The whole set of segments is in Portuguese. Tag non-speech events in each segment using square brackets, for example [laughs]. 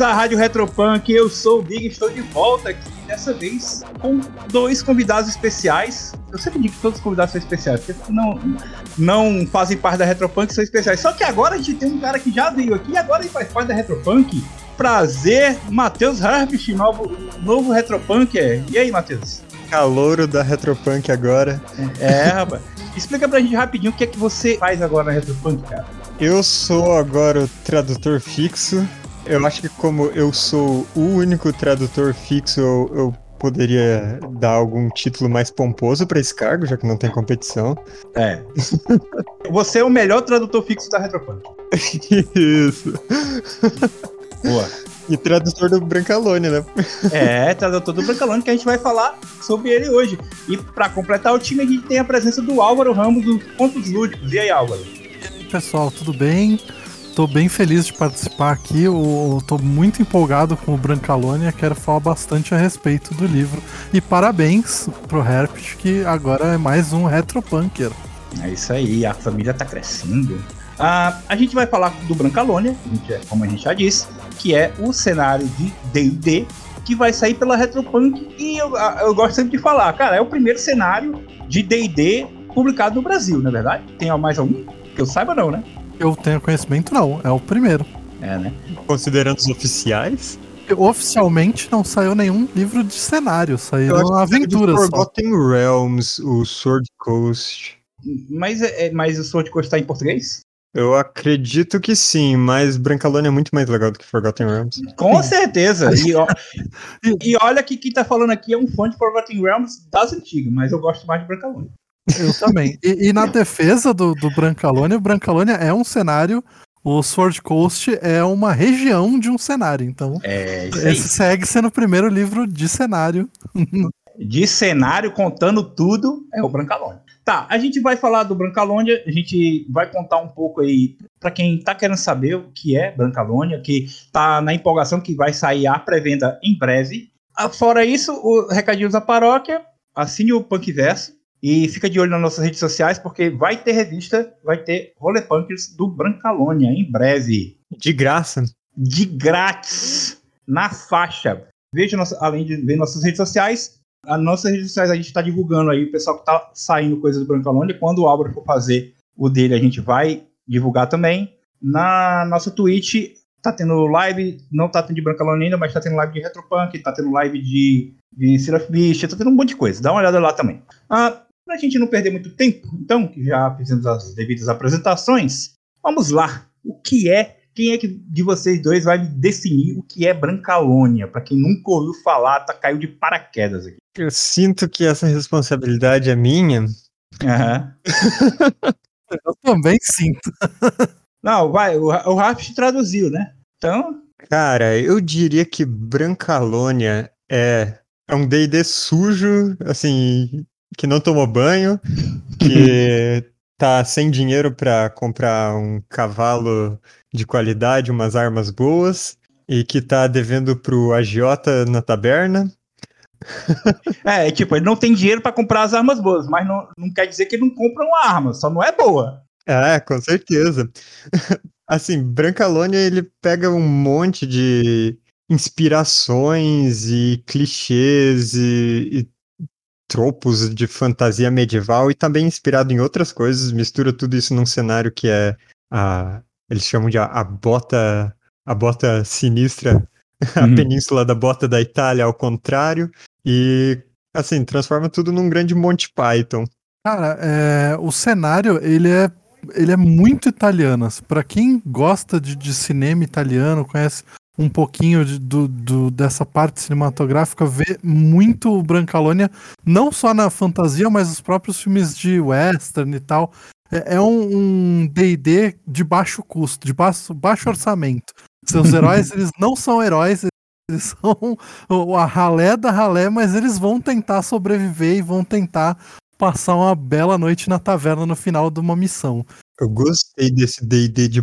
à Rádio Retropunk. Eu sou o Big estou de volta aqui, dessa vez com dois convidados especiais. Eu sempre digo que todos os convidados são especiais, porque não, não fazem parte da Retropunk, são especiais. Só que agora a gente tem um cara que já veio aqui e agora ele faz parte da Retropunk. Prazer, Matheus Herbst, novo, novo Retropunker. E aí, Matheus? Calouro da Retropunk agora. É, rapaz. Explica pra gente rapidinho o que é que você faz agora na Retropunk, cara. Eu sou agora o tradutor fixo. Eu acho que como eu sou o único tradutor fixo, eu, eu poderia dar algum título mais pomposo para esse cargo, já que não tem competição. É. [laughs] Você é o melhor tradutor fixo da Retropunk. Isso. Boa. E tradutor do Brancalone, né? É, tradutor do Brancalone, que a gente vai falar sobre ele hoje. E para completar o time, a gente tem a presença do Álvaro Ramos dos Pontos Lúdicos. E aí, Álvaro? E aí, pessoal, tudo bem? Tô bem feliz de participar aqui. Eu tô muito empolgado com o Brancalônia. Quero falar bastante a respeito do livro. E parabéns pro Herpet, que agora é mais um retropunker. É isso aí, a família tá crescendo. Ah, a gente vai falar do Brancalônia, como a gente já disse, que é o cenário de D&D que vai sair pela Retropunk e eu, eu gosto sempre de falar, cara, é o primeiro cenário de D&D publicado no Brasil, não é verdade? Tem mais algum? Que eu saiba não, né? Eu tenho conhecimento não, é o primeiro. É, né? Considerando os oficiais? Oficialmente não saiu nenhum livro de cenário, saíram aventuras. O Forgotten só. Realms, o Sword Coast. Mas, é, mas o Sword Coast tá em português? Eu acredito que sim, mas Brancalone é muito mais legal do que Forgotten Realms. Com certeza. E, ó, [laughs] e, olha que quem tá falando aqui é um fã de Forgotten Realms das antigas, mas eu gosto mais de Brancalone. Eu também. E, e na [laughs] defesa do, do Brancalone, o Brancalone é um cenário, o Sword Coast é uma região de um cenário. Então, é, esse segue sendo o primeiro livro de cenário. [laughs] De cenário, contando tudo, é o Brancalone. Tá, a gente vai falar do Brancalônia, a gente vai contar um pouco aí para quem tá querendo saber o que é Brancalônia, que tá na empolgação que vai sair a pré-venda em breve. Ah, fora isso, o recadinhos da paróquia, assine o Punkverso e fica de olho nas nossas redes sociais porque vai ter revista, vai ter Rolepunkers do Brancalônia em breve. De graça. De grátis, na faixa. Veja, nossa, além de ver nossas redes sociais, as nossas redes sociais a gente está divulgando aí, o pessoal que está saindo coisas do Brancalônia. Quando o Álvaro for fazer o dele, a gente vai divulgar também. Na nossa Twitch, tá tendo live, não tá tendo de Brancalônia ainda, mas tá tendo live de Retropunk, tá tendo live de, de Seraph Beast, tá tendo um monte de coisa. Dá uma olhada lá também. Ah, pra gente não perder muito tempo, então, que já fizemos as devidas apresentações, vamos lá. O que é quem é que de vocês dois vai definir o que é Brancalônia? Para quem nunca ouviu falar, tá caiu de paraquedas aqui. Eu sinto que essa responsabilidade é minha. Uhum. [laughs] Eu também sinto. Não, vai, o, o Raft traduziu, né? Então. Cara, eu diria que Brancalônia é, é um DD sujo, assim, que não tomou banho, que [laughs] tá sem dinheiro para comprar um cavalo de qualidade, umas armas boas, e que tá devendo pro agiota na taberna. [laughs] é, tipo, ele não tem dinheiro para comprar as armas boas, mas não, não quer dizer que ele não compra uma arma, só não é boa. É, com certeza. [laughs] assim, Brancalônia, ele pega um monte de inspirações e clichês e, e tropos de fantasia medieval e também inspirado em outras coisas, mistura tudo isso num cenário que é a eles chamam de a, a bota a bota sinistra, [laughs] a uhum. península da bota da Itália ao contrário e assim, transforma tudo num grande Monty Python. Cara, é, o cenário, ele é ele é muito italiano. Assim, Para quem gosta de, de, cinema italiano, conhece um pouquinho de, do, do, dessa parte cinematográfica, vê muito o Brancalônia, não só na fantasia, mas os próprios filmes de western e tal. É, é um D&D de baixo custo, de baixo, baixo orçamento. Seus [laughs] heróis, eles não são heróis, eles são a ralé da ralé, mas eles vão tentar sobreviver e vão tentar passar uma bela noite na taverna no final de uma missão. Eu gostei desse D&D de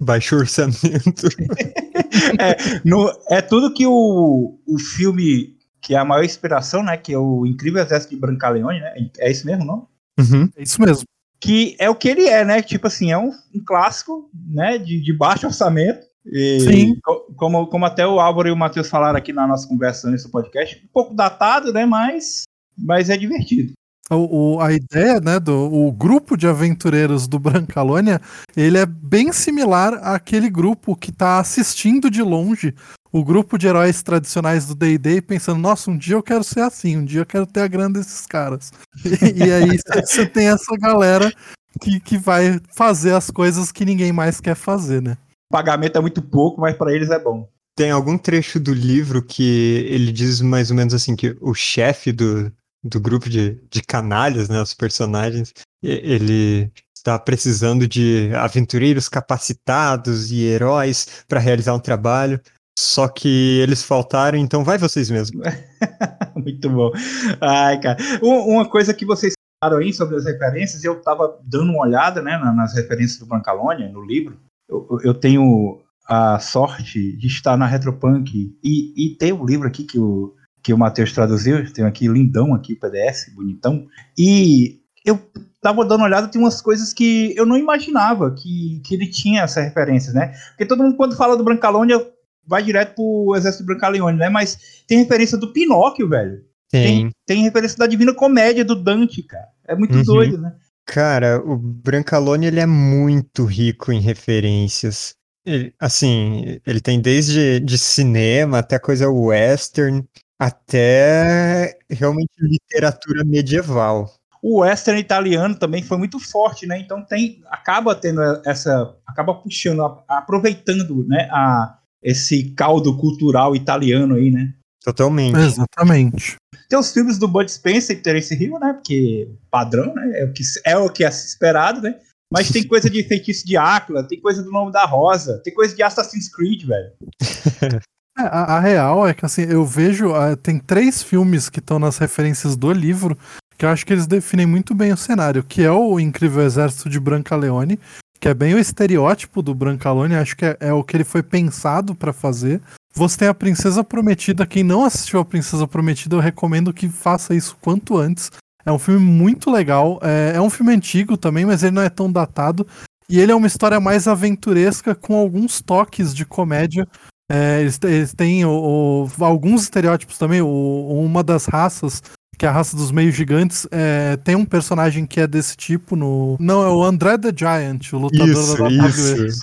baixo orçamento. [laughs] é, no, é tudo que o, o filme, que é a maior inspiração, né? Que é o Incrível Exército de Brancaleone, né? É isso mesmo, não? Uhum. É isso mesmo que é o que ele é, né? Tipo assim, é um, um clássico, né? De, de, baixo orçamento, E Sim. co- Como, como até o Álvaro e o Matheus falaram aqui na nossa conversa nesse podcast, um pouco datado, né? Mas, mas é divertido. O, o- a ideia, né, do o grupo de aventureiros do Brancalônia, ele é bem similar àquele grupo que tá assistindo de longe o grupo de heróis tradicionais do D&D pensando, nossa, um dia eu quero ser assim, um dia eu quero ter a grana desses caras. E, e aí [laughs] você tem essa galera que, que vai fazer as coisas que ninguém mais quer fazer, né? O pagamento é muito pouco, mas para eles é bom. Tem algum trecho do livro que ele diz mais ou menos assim que o chefe do, do grupo de, de canalhas, né, os personagens, ele está precisando de aventureiros capacitados e heróis para realizar um trabalho. Só que eles faltaram, então vai vocês mesmos. [laughs] Muito bom. Ai, cara. Um- Uma coisa que vocês falaram aí sobre as referências, eu tava dando uma olhada, né, na- nas referências do Brancalônia, no livro. Eu, eu tenho a sorte de estar na Retropunk e, e ter o livro aqui que o, que o Matheus traduziu, tenho aqui lindão aqui, o PDF, bonitão. E eu tava dando uma olhada, tem umas coisas que eu não imaginava que, que ele tinha essas referências, né? Porque todo mundo, quando fala do Brancalônia, vai direto pro Exército Brancaleone, né? Mas tem referência do Pinóquio, velho. Tem. Tem referência da Divina Comédia do Dante, cara. É muito Uhum. doido, né? Cara, o Brancalone ele é muito rico em referências. Ele- assim, ele tem desde de cinema até coisa western, até realmente literatura medieval. O western italiano também foi muito forte, né? Então tem, acaba tendo essa, acaba puxando, aproveitando, né, a, esse caldo cultural italiano aí, né? Totalmente. Exatamente. Tem os filmes do Bud Spencer e Terence Hill, né? Porque padrão, né? É o que, é o que é esperado, né? Mas tem coisa de feitiço de Áquila, tem coisa do nome da Rosa, tem coisa de Assassin's Creed, velho. [laughs] É, a, a real é que assim, eu vejo. ah, tem três filmes que estão nas referências do livro que eu acho que eles definem muito bem o cenário, que é o Incrível Exército de Brancaleone, que é bem o estereótipo do Brancaleone, acho que é, é o que ele foi pensado pra fazer. Você tem a Princesa Prometida, quem não assistiu a Princesa Prometida, eu recomendo que faça isso quanto antes. É um filme muito legal, é, é um filme antigo também, mas ele não é tão datado. E ele é uma história mais aventuresca, com alguns toques de comédia. É, eles, eles têm o- o- alguns estereótipos também. o- uma das raças, que é a raça dos meios gigantes, é, tem um personagem que é desse tipo no. Não, é o André the Giant, o lutador Isso, da WWE. isso.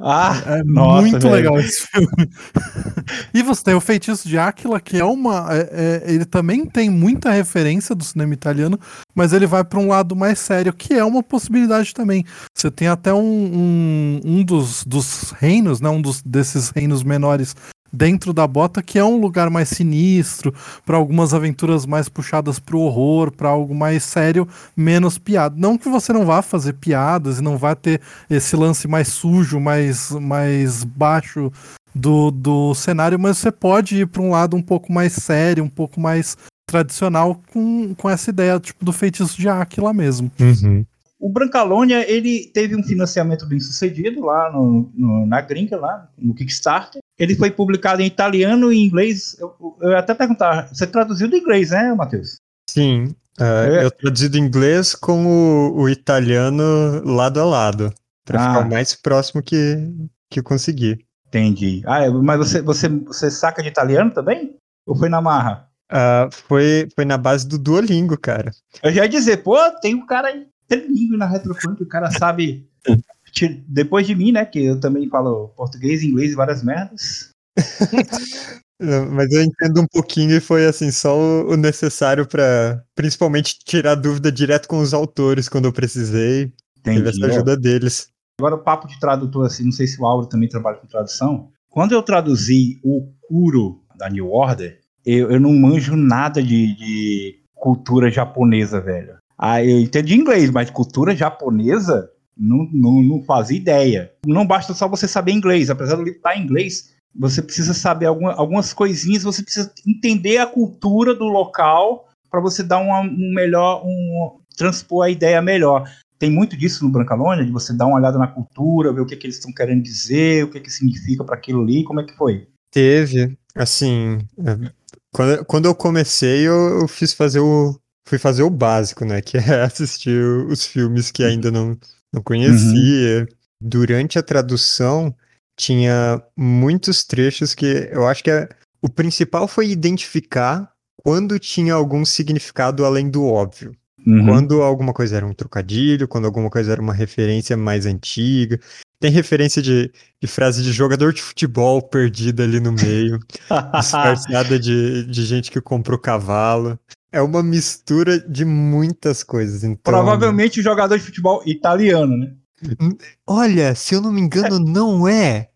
Ah, É Nossa, muito velho. legal esse filme. [laughs] e você tem o Feitiço de Áquila, que é uma. é- é- ele também tem muita referência do cinema italiano, mas ele vai para um lado mais sério, que é uma possibilidade também. Você tem até um, um, um dos, dos reinos, né, um dos, desses reinos menores dentro da bota, que é um lugar mais sinistro, para algumas aventuras mais puxadas pro horror, para algo mais sério, menos piada. Não que você não vá fazer piadas e não vá ter esse lance mais sujo, mais, mais baixo do, do cenário, mas você pode ir para um lado um pouco mais sério, um pouco mais tradicional, com, com essa ideia tipo do feitiço de Áquila mesmo. Uhum. O Brancalônia, ele teve um financiamento bem sucedido lá no, no- na gringa, lá no Kickstarter. Ele foi publicado em italiano e inglês. Eu, eu ia até perguntar, você traduziu do inglês, né, Matheus? Sim. ah, É. Eu traduzi do inglês com o, o italiano lado a lado, para Ah. ficar o mais próximo que, que eu consegui. Entendi. Ah, é, mas você, você, você saca de italiano também? Ou foi na marra? Ah, foi, foi na base do Duolingo, cara. Eu já ia dizer, pô, tem um cara trilingue na Retrofunk, o cara sabe. [laughs] Depois de mim, né? Que eu também falo português, inglês e várias merdas. [laughs] Mas eu entendo um pouquinho e foi assim, só o, necessário para principalmente tirar dúvida direto com os autores quando eu precisei. Teve Entendi. essa ajuda deles. Agora, o papo de tradutor, assim, não sei se o Auro também trabalha com tradução. Quando eu traduzi o Kuro da New Order, eu, eu não manjo nada de, de cultura japonesa, velho. Ah, eu entendo de inglês, mas cultura japonesa, não, não, não fazia ideia. Não basta só você saber inglês, apesar do livro estar em inglês, você precisa saber alguma- algumas coisinhas, você precisa entender a cultura do local para você dar uma, um melhor, um, transpor a ideia melhor tem muito disso no Brancalônia, de você dar uma olhada na cultura, ver o que, que eles estão querendo dizer, o que, que significa para aquilo ali, como é que foi? Teve, assim, é, quando, quando eu comecei, eu, eu fiz fazer o. Fui fazer o básico, né? Que é [laughs] assistir os filmes que ainda não, não conhecia. Durante a tradução, tinha muitos trechos que eu acho que é, o principal foi identificar quando tinha algum significado além do óbvio. Uhum. Quando alguma coisa era um trocadilho, quando alguma coisa era uma referência mais antiga. Tem referência de, de frase de jogador de futebol perdida ali no meio, [laughs] disfarçada de, de gente que comprou cavalo. É uma mistura de muitas coisas. Então, Provavelmente o jogador de futebol italiano, né? Olha, se eu não me engano, [laughs] não é.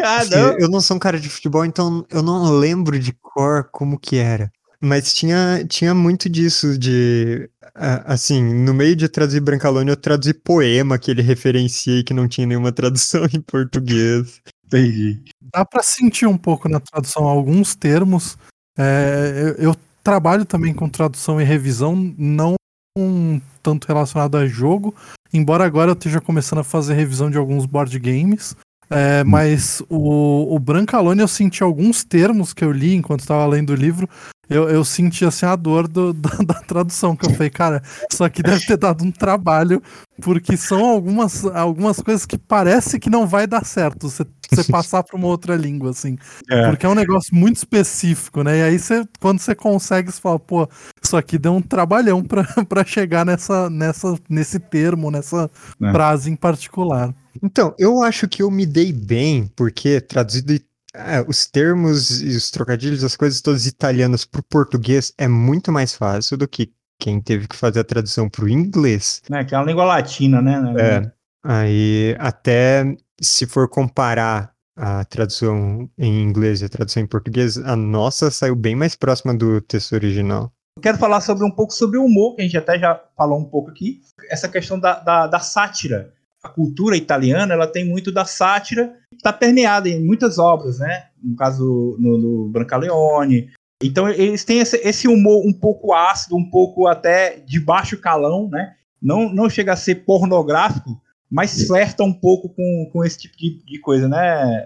ah, Assim, Eu não sou um cara de futebol, então eu não lembro de cor como que era. Mas tinha, tinha muito disso de. Assim, no meio de traduzir Brancalônia, eu traduzi poema que ele referencia e que não tinha nenhuma tradução [laughs] em português. Entendi. Dá pra sentir um pouco na tradução alguns termos. É, eu, eu trabalho também com tradução e revisão, não um tanto relacionado a jogo, embora agora eu esteja começando a fazer revisão de alguns board games. É, mas o, o Brancalone eu senti alguns termos que eu li enquanto estava lendo o livro. Eu, eu senti assim a dor do- [laughs] da, da tradução, que eu falei, cara, isso aqui deve ter dado um trabalho, porque são algumas, algumas coisas que parece que não vai dar certo você, você [laughs] passar para uma outra língua, assim. É. Porque é um negócio muito específico, né? E aí você, quando você consegue, você fala, pô, isso aqui deu um trabalhão pra [laughs] pra chegar nessa, nessa, nesse termo, nessa É. frase em particular. Então, eu acho que eu me dei bem, porque traduzido é, os termos e os trocadilhos, as coisas todas italianas para o português é muito mais fácil do que quem teve que fazer a tradução para o inglês. Né, que é uma língua latina, né? É. Aí, até se for comparar a tradução em inglês e a tradução em português, a nossa saiu bem mais próxima do texto original. Eu quero falar sobre um pouco sobre o humor, que a gente até já falou um pouco aqui. Essa questão da, da, da sátira. A cultura italiana ela tem muito da sátira, está permeada em muitas obras, né? No caso, no, no Brancaleone. Então, eles têm esse, esse humor um pouco ácido, um pouco até de baixo calão, né? Não, não chega a ser pornográfico, mas flerta um pouco com, com esse tipo de, de coisa, né,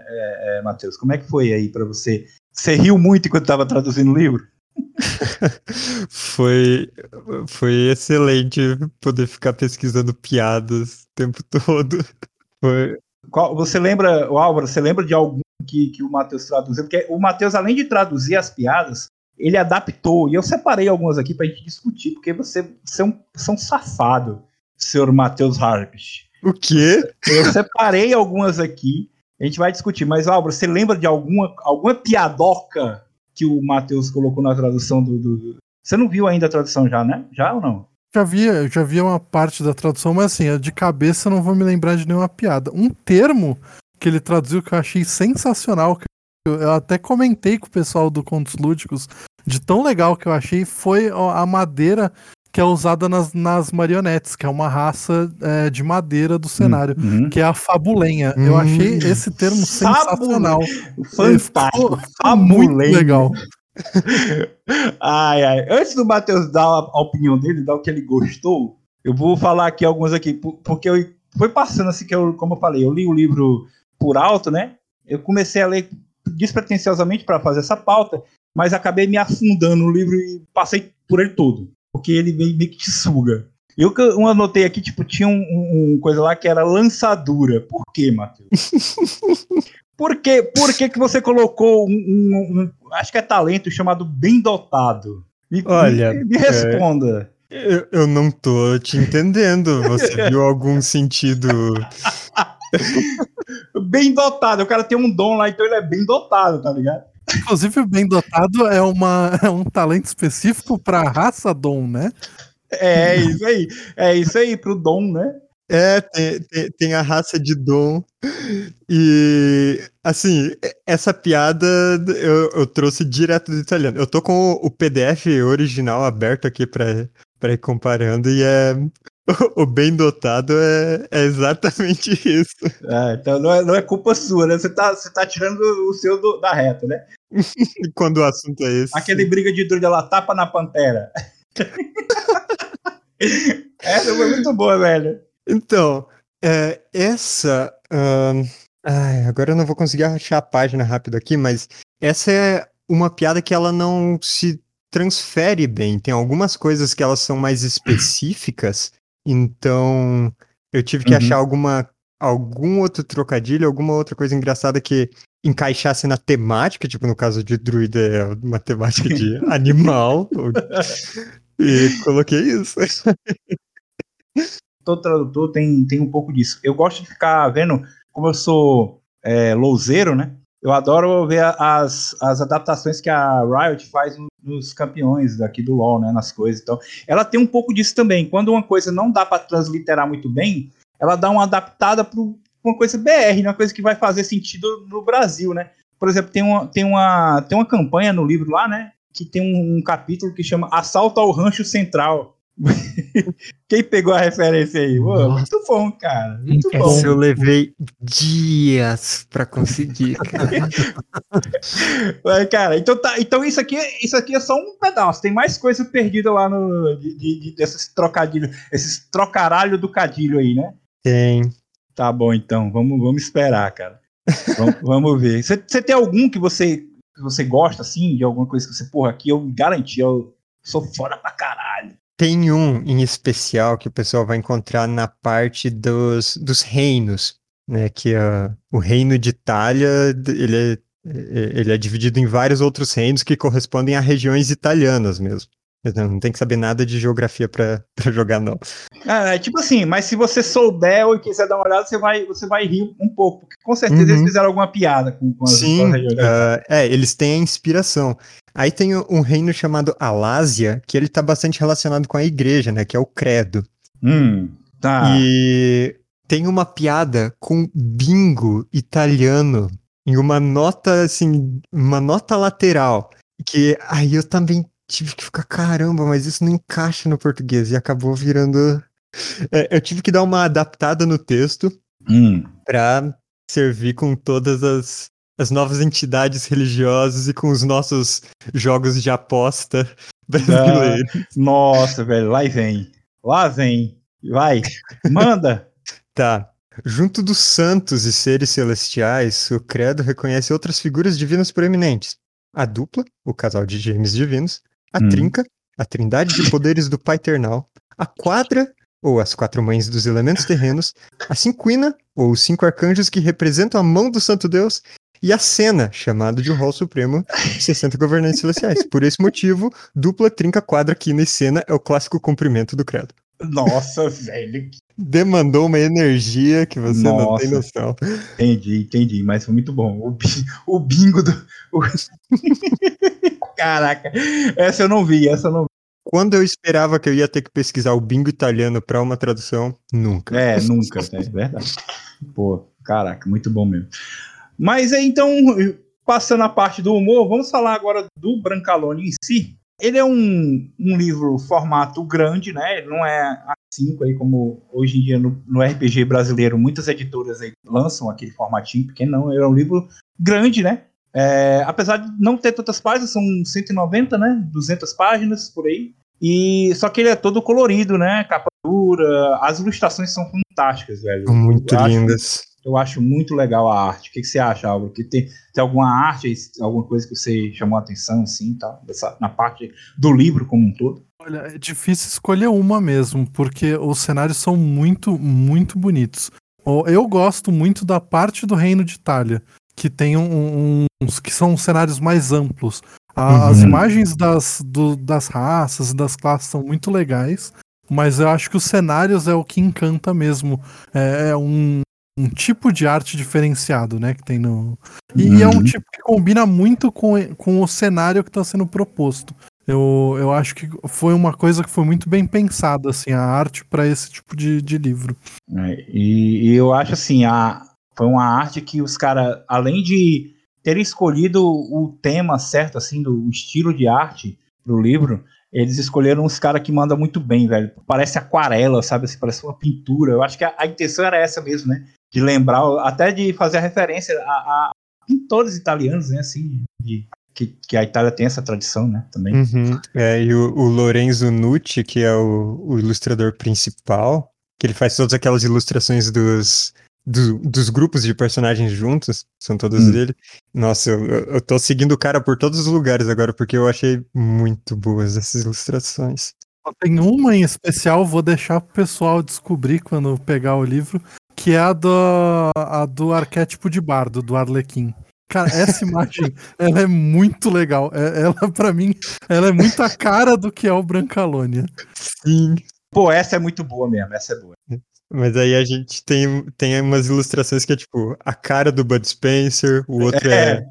é, é, Matheus? Como é que foi aí para você? Você riu muito enquanto estava traduzindo o livro? [laughs] foi, foi excelente poder ficar pesquisando piadas o tempo todo. [laughs] Foi, Qual- você lembra, Álvaro, você lembra de algum que, que o Matheus traduziu? Porque o Matheus, além de traduzir as piadas, ele adaptou. E eu separei algumas aqui pra gente discutir, porque você, você, é, um, você é um safado, senhor Matheus Harpich. O quê? Eu separei algumas aqui, a gente vai discutir. Mas, Álvaro, você lembra de alguma, alguma piadoca que o Matheus colocou na tradução do, do- Você não viu ainda a tradução já, né? Já ou não? Já vi, já vi uma parte da tradução, mas assim, de cabeça eu não vou me lembrar de nenhuma piada. Um termo que ele traduziu que eu achei sensacional, que eu, até comentei com o pessoal do Contos Lúdicos, de tão legal que eu achei, foi a madeira que é usada nas, nas marionetes, que é uma raça é, de madeira do cenário, Uhum. que é a fabulenha. Eu Hum. achei esse termo sensacional. Fantástico. Ficou muito legal. [laughs] Ai, ai. Antes do Matheus dar a, a opinião dele, dar o que ele gostou, eu vou falar aqui alguns aqui, por- porque eu, foi passando assim que eu, como eu falei, eu li o livro por alto, né? Eu comecei a ler despretensiosamente para fazer essa pauta, mas acabei me afundando no livro e passei por ele todo, porque ele meio, meio que te suga. Eu, eu anotei aqui, tipo, tinha um, um- coisa lá que era lançadura. Por quê, Matheus? [laughs] Por que, por que, que você colocou um, um- um- acho que é talento chamado bem dotado? Me, Olha, me, me responda. Eu, eu não tô te entendendo. Você [laughs] viu algum sentido? Bem dotado, o cara tem um dom lá, então ele é bem dotado, tá ligado? Inclusive, o bem dotado é, uma, [laughs] é um talento específico para raça Dom, né? É isso aí, é isso aí pro dom, né? É, tem, tem, tem a raça de Dom. E, assim, essa piada eu, eu trouxe direto do italiano. Eu tô com o, o PDF original aberto aqui pra, pra ir comparando e é. O, [laughs] o bem dotado é, é exatamente [laughs] isso. É, então não é, não é culpa sua, né? Você tá, você tá tirando o seu do- da reta, né? [laughs] Quando o assunto é esse. Aquele briga de druida lá, tapa na pantera. [laughs] Essa foi muito boa, velho. Então, é, essa. ahn, ai, agora eu não vou conseguir achar a página rápido aqui, mas essa é uma piada que ela não se transfere bem. Tem algumas coisas que elas são mais específicas, então eu tive que Uhum. achar alguma algum outro trocadilho, alguma outra coisa engraçada que encaixasse na temática, tipo no caso de druida é uma temática de [laughs] animal, e coloquei isso. Todo tradutor tem, tem um pouco disso. Eu gosto de ficar vendo, como eu sou é, louzeiro, né? Eu adoro ver as, as adaptações que a Riot faz nos campeões daqui do LoL, né, nas coisas. Então, ela tem um pouco disso também. Quando uma coisa não dá para transliterar muito bem, ela dá uma adaptada para uma coisa BR, né, uma coisa que vai fazer sentido no Brasil, né? Por exemplo, tem uma, tem uma, tem uma campanha no livro lá, né, que tem um, um capítulo que chama Assalto ao Rancho Central. [laughs] Quem pegou a referência aí? Pô, muito bom, cara. Muito Essa bom. eu levei dias pra conseguir, cara. [laughs] Mas, cara, então, tá, então isso, aqui, isso aqui é só um pedaço. Tem mais coisa perdida lá no. De, de, de- desses trocadilhos, esses trocaralho do cadilho aí, né? Tem. Tá bom, então. Vamos, vamos esperar, cara. Vamos, [laughs] vamos ver. Você tem algum que você, você gosta, assim, de alguma coisa que você, porra, aqui eu garanti, eu sou foda pra caralho. Tem um em especial que o pessoal vai encontrar na parte dos, dos reinos, né? Que ah, o reino de Itália, ele é, ele é dividido em vários outros reinos que correspondem a regiões italianas mesmo. Não tem que saber nada de geografia pra [laughs] pra jogar, não. Ah, é tipo assim, mas se você souber ou quiser dar uma olhada, você vai, você vai rir um pouco, porque com certeza Uhum. eles fizeram alguma piada com, com as, Sim, ah, é, eles têm a inspiração. Aí tem um reino chamado Alásia, que ele tá bastante relacionado com a igreja, né? Que é o credo. Hum, tá. E tem uma piada com bingo italiano em uma nota, assim, uma nota lateral. Que aí eu também tive que ficar, caramba, mas isso não encaixa no português. E acabou virando. É, eu tive que dar uma adaptada no texto Hum. para servir com todas as, as novas entidades religiosas e com os nossos jogos de aposta [laughs] brasileiros. Nossa, velho, lá vem. Lá vem. Vai, manda. [laughs] Tá. Junto dos santos e seres celestiais, o credo reconhece outras figuras divinas proeminentes. A dupla, o casal de gêmeos divinos, a Hum. trinca, a trindade de poderes do Pai Eternal, a quadra, ou as quatro mães dos elementos terrenos, a cinquina, ou os cinco arcanjos que representam a mão do Santo Deus, e a cena, chamado de rol supremo, 60 governantes celestiais. Por esse motivo, dupla, trinca, quadra, quina e cena é o clássico cumprimento do credo. Nossa, velho. Demandou uma energia que você não tem Nossa. noção. Entendi, entendi, mas foi muito bom. O, bi- o bingo do. o- [laughs] Caraca, essa eu não vi, essa eu não vi. Quando eu esperava que eu ia ter que pesquisar o bingo italiano para uma tradução, nunca. É, nunca, é verdade. Pô, caraca, muito bom mesmo. Mas aí, então, passando a parte do humor, vamos falar agora do Brancalone em si. Ele é um, um livro formato grande, né? Ele não é A5 aí, como hoje em dia no, no RPG brasileiro, muitas editoras aí lançam aquele formatinho pequeno, não. Ele é um livro grande, né? É, apesar de não ter tantas páginas, são 190, né? 200 páginas por aí. E só que ele é todo colorido, né? Capa dura, as ilustrações são fantásticas, velho. Muito eu acho- lindas. Eu acho muito legal a arte. O que, que você acha, Álvaro? Que tem, tem alguma arte, alguma coisa que você chamou a atenção, assim, tá? Dessa, na parte do livro como um todo? Olha, é difícil escolher uma mesmo, porque os cenários são muito, muito bonitos. Eu gosto muito da parte do Reino de Itália, que tem um- uns que são cenários mais amplos. As Uhum. imagens das, do- das raças e das classes são muito legais, mas eu acho que os cenários é o que encanta mesmo. É, é um, um tipo de arte diferenciado, né, que tem no... E é um Uhum. tipo que combina muito com, com o cenário que está sendo proposto. Eu, eu acho que foi uma coisa que foi muito bem pensada, assim, a arte para esse tipo de, de livro. É, e, e eu acho assim, a, foi uma arte que os caras, além de terem escolhido o tema certo, assim, do estilo de arte pro livro, eles escolheram uns caras que mandam muito bem, velho. Parece aquarela, sabe? Assim, parece uma pintura. Eu acho que a, a intenção era essa mesmo, né? De lembrar, até de fazer a referência a, a pintores italianos, né? Assim, de- que, que a Itália tem essa tradição, né? Também. Uhum. É, e o, o Lorenzo Nucci, que é o, o ilustrador principal, que ele faz todas aquelas ilustrações dos, do- dos grupos de personagens juntos, são todas Hum. dele. Nossa, eu, eu eu tô seguindo o cara por todos os lugares agora, porque eu achei muito boas essas ilustrações. Só Tem uma em especial, vou deixar pro pessoal descobrir quando pegar o livro, que é a do, a do arquétipo de bardo, do Arlequim. Cara, essa [laughs] imagem, ela é muito legal. É- Ela, pra mim, ela é muito a cara do que é o Brancalônia. Sim. Pô, essa é muito boa mesmo, essa é boa. Mas aí a gente tem, tem umas ilustrações que é tipo a cara do Bud Spencer, o outro é,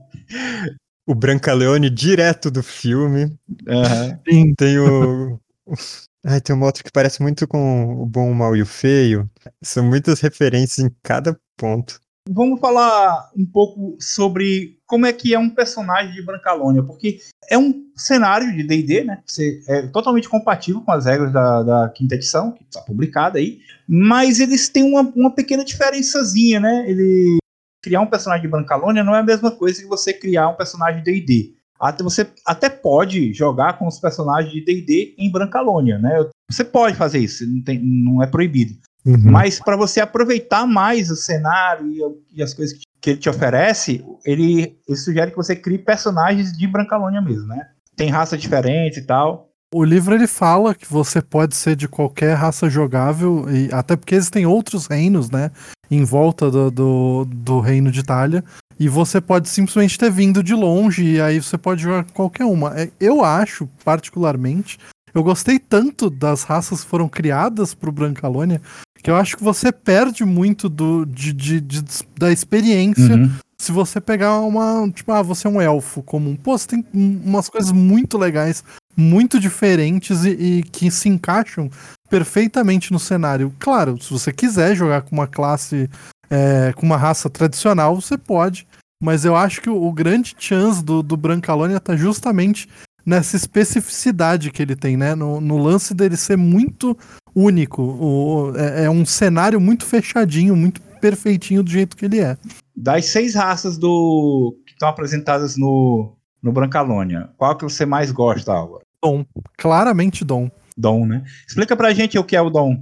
o Brancaleone direto do filme. Aham. Sim. Tem o. [laughs] Ai, tem uma outra que parece muito com o bom, o mal e o feio. São muitas referências em cada ponto. Vamos falar um pouco sobre como é que é um personagem de Brancalônia, porque é um cenário de D&D, né? Você é totalmente compatível com as regras da, da quinta edição, que está publicada aí, mas eles têm uma, uma pequena diferençazinha, né? Ele criar um personagem de Brancalônia não é a mesma coisa que você criar um personagem de D&D. Até você até pode jogar com os personagens de D&D em Brancalônia, né? Você pode fazer isso, não, tem- não é proibido. Uhum. Mas para você aproveitar mais o cenário e, e as coisas que, que ele te oferece, ele, ele sugere que você crie personagens de Brancalônia mesmo, né? Tem raça diferente e tal. O livro ele fala que você pode ser de qualquer raça jogável, e até porque existem outros reinos, né? Em volta do, do, do reino de Itália. E você pode simplesmente ter vindo de longe, e aí você pode jogar com qualquer uma. É, Eu acho, particularmente, eu gostei tanto das raças que foram criadas pro Brancalônia, que eu acho que você perde muito do, de, de- de- da experiência Uhum. se você pegar uma. Tipo, ah, você é um elfo comum. Pô, você tem um- umas coisas muito legais, muito diferentes e, e que se encaixam perfeitamente no cenário. Claro, se você quiser jogar com uma classe, é, com uma raça tradicional, você pode. Mas eu acho que o, o grande chance do, do Brancalônia tá justamente nessa especificidade que ele tem, né? No, no lance dele ser muito único. O- é, é um cenário muito fechadinho, muito perfeitinho do jeito que ele é. Das seis raças do que estão apresentadas no, no Brancalônia, qual que você mais gosta, Álvaro? Dom. Claramente Dom. Dom, né? Explica pra gente o que é o Dom.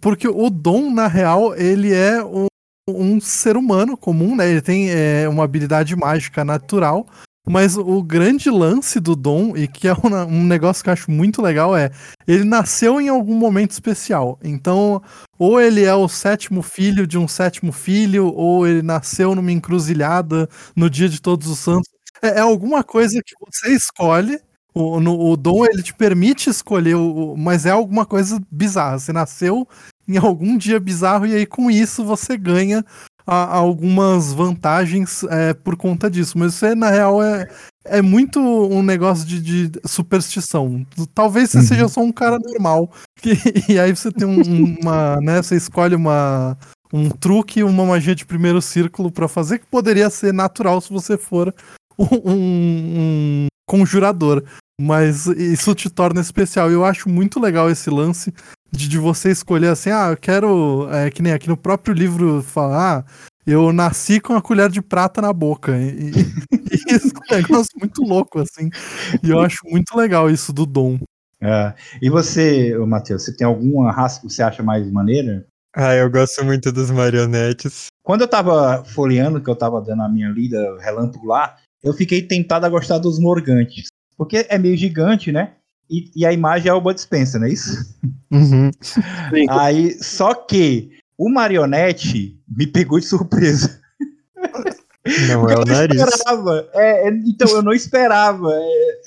Porque o Dom, na real, ele é um, um ser humano comum, né? Ele tem é, uma habilidade mágica natural. Mas o grande lance do Dom, e que é um, um negócio que eu acho muito legal, é ele nasceu em algum momento especial. Então, ou ele é o sétimo filho de um sétimo filho, ou ele nasceu numa encruzilhada no dia de todos os santos. É, é alguma coisa que você escolhe. O, no- o Dom ele te permite escolher, o, mas é alguma coisa bizarra. Você nasceu em algum dia bizarro e aí com isso você ganha a- algumas vantagens é, por conta disso. Mas isso é, na real é, é muito um negócio de, de superstição. Talvez você Uhum. seja só um cara normal [laughs] e, e aí você tem um- uma, né? Você escolhe uma um truque, uma magia de primeiro círculo pra fazer que poderia ser natural se você for um, um conjurador. Mas isso te torna especial. E eu acho muito legal esse lance de, de você escolher assim, ah, eu quero. É, que nem aqui no próprio livro falar, ah, eu nasci com a colher de prata na boca. E, [laughs] e isso é um negócio muito louco, assim. E eu acho muito legal isso do dom. É, e você, Matheus, você tem alguma raça que você acha mais maneira? Ah, eu gosto muito dos marionetes. Quando eu tava folheando, que eu tava dando a minha lida relâmpago lá, eu fiquei tentado a gostar dos Morgantes. Porque é meio gigante, né? E, e a imagem é o Bud Spencer, não é isso? Uhum. Aí, só que o marionete me pegou de surpresa. Não é o eu não nariz. esperava. É, é, então, eu não esperava é,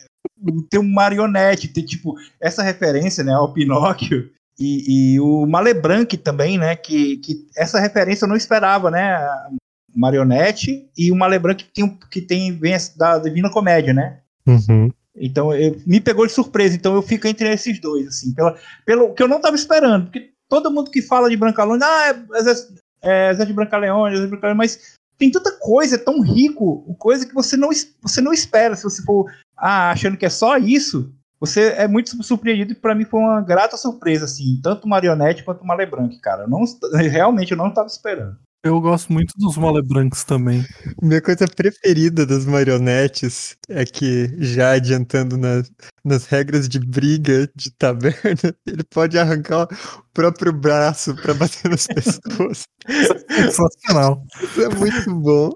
ter um marionete, ter tipo essa referência, né, ao Pinóquio e, e o Malebranque também, né, que, que essa referência eu não esperava, né, marionete e o Malebranque que tem, que tem vem da Divina Comédia, né. Uhum. Então, eu, me pegou de surpresa. Então, eu fico entre esses dois, assim, pela, pelo que eu não estava esperando. Porque todo mundo que fala de Brancalônia, ah, é é, Exército de Brancaleone, Exército de Brancaleone, mas tem tanta coisa, é tão rico, coisa que você não, você não espera. Se você for ah, achando que é só isso, você é muito surpreendido. E para mim foi uma grata surpresa, assim, tanto Marionete quanto Malebranque, cara. Eu não, realmente, eu não estava esperando. Eu gosto muito dos Malebrancs também. Minha coisa preferida das marionetes é que, já adiantando nas, nas regras de briga de taberna, [laughs] ele pode arrancar o próprio braço pra bater nas pessoas. Sensacional. Isso é muito bom.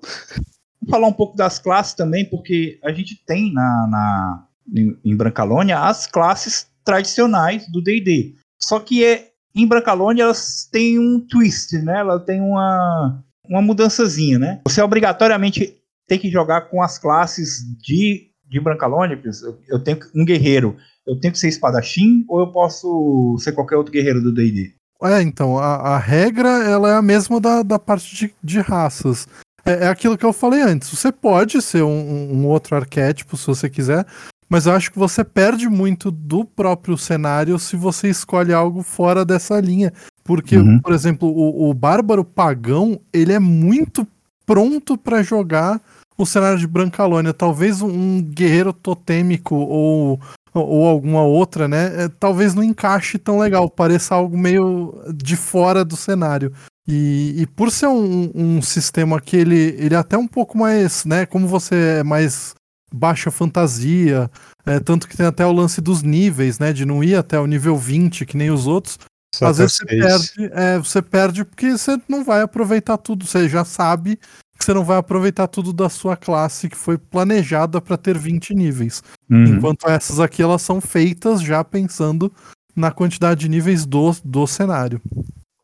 Vou falar um pouco das classes também, porque a gente tem na, na em, em Brancalônia as classes tradicionais do D&D. Só que é em Brancalônia elas têm um twist, né? Ela tem uma, uma mudançazinha, né? Você obrigatoriamente tem que jogar com as classes de, de Brancalônia. Eu tenho um guerreiro, eu tenho que ser espadachim ou eu posso ser qualquer outro guerreiro do D&D? É, então, a, a, regra ela é a mesma da, da parte de, de raças. É, é, aquilo que eu falei antes. Você pode ser um, um, outro arquétipo se você quiser, mas eu acho que você perde muito do próprio cenário se você escolhe algo fora dessa linha. Porque, uhum. por exemplo, o, o Bárbaro Pagão, ele é muito pronto para jogar o cenário de Brancalônia. Talvez um guerreiro totêmico ou, ou alguma outra, né? É, talvez não encaixe tão legal, pareça algo meio de fora do cenário. E, e por ser um, um, sistema que ele, ele é até um pouco mais, né? Como você é mais baixa fantasia, é, tanto que tem até o lance dos níveis, né? De não ir até o nível 20, que nem os outros. Só Às vezes você perde, é, você perde porque você não vai aproveitar tudo. Você já sabe que você não vai aproveitar tudo da sua classe que foi planejada para ter 20 níveis. Uhum. Enquanto essas aqui elas são feitas já pensando na quantidade de níveis do, do cenário.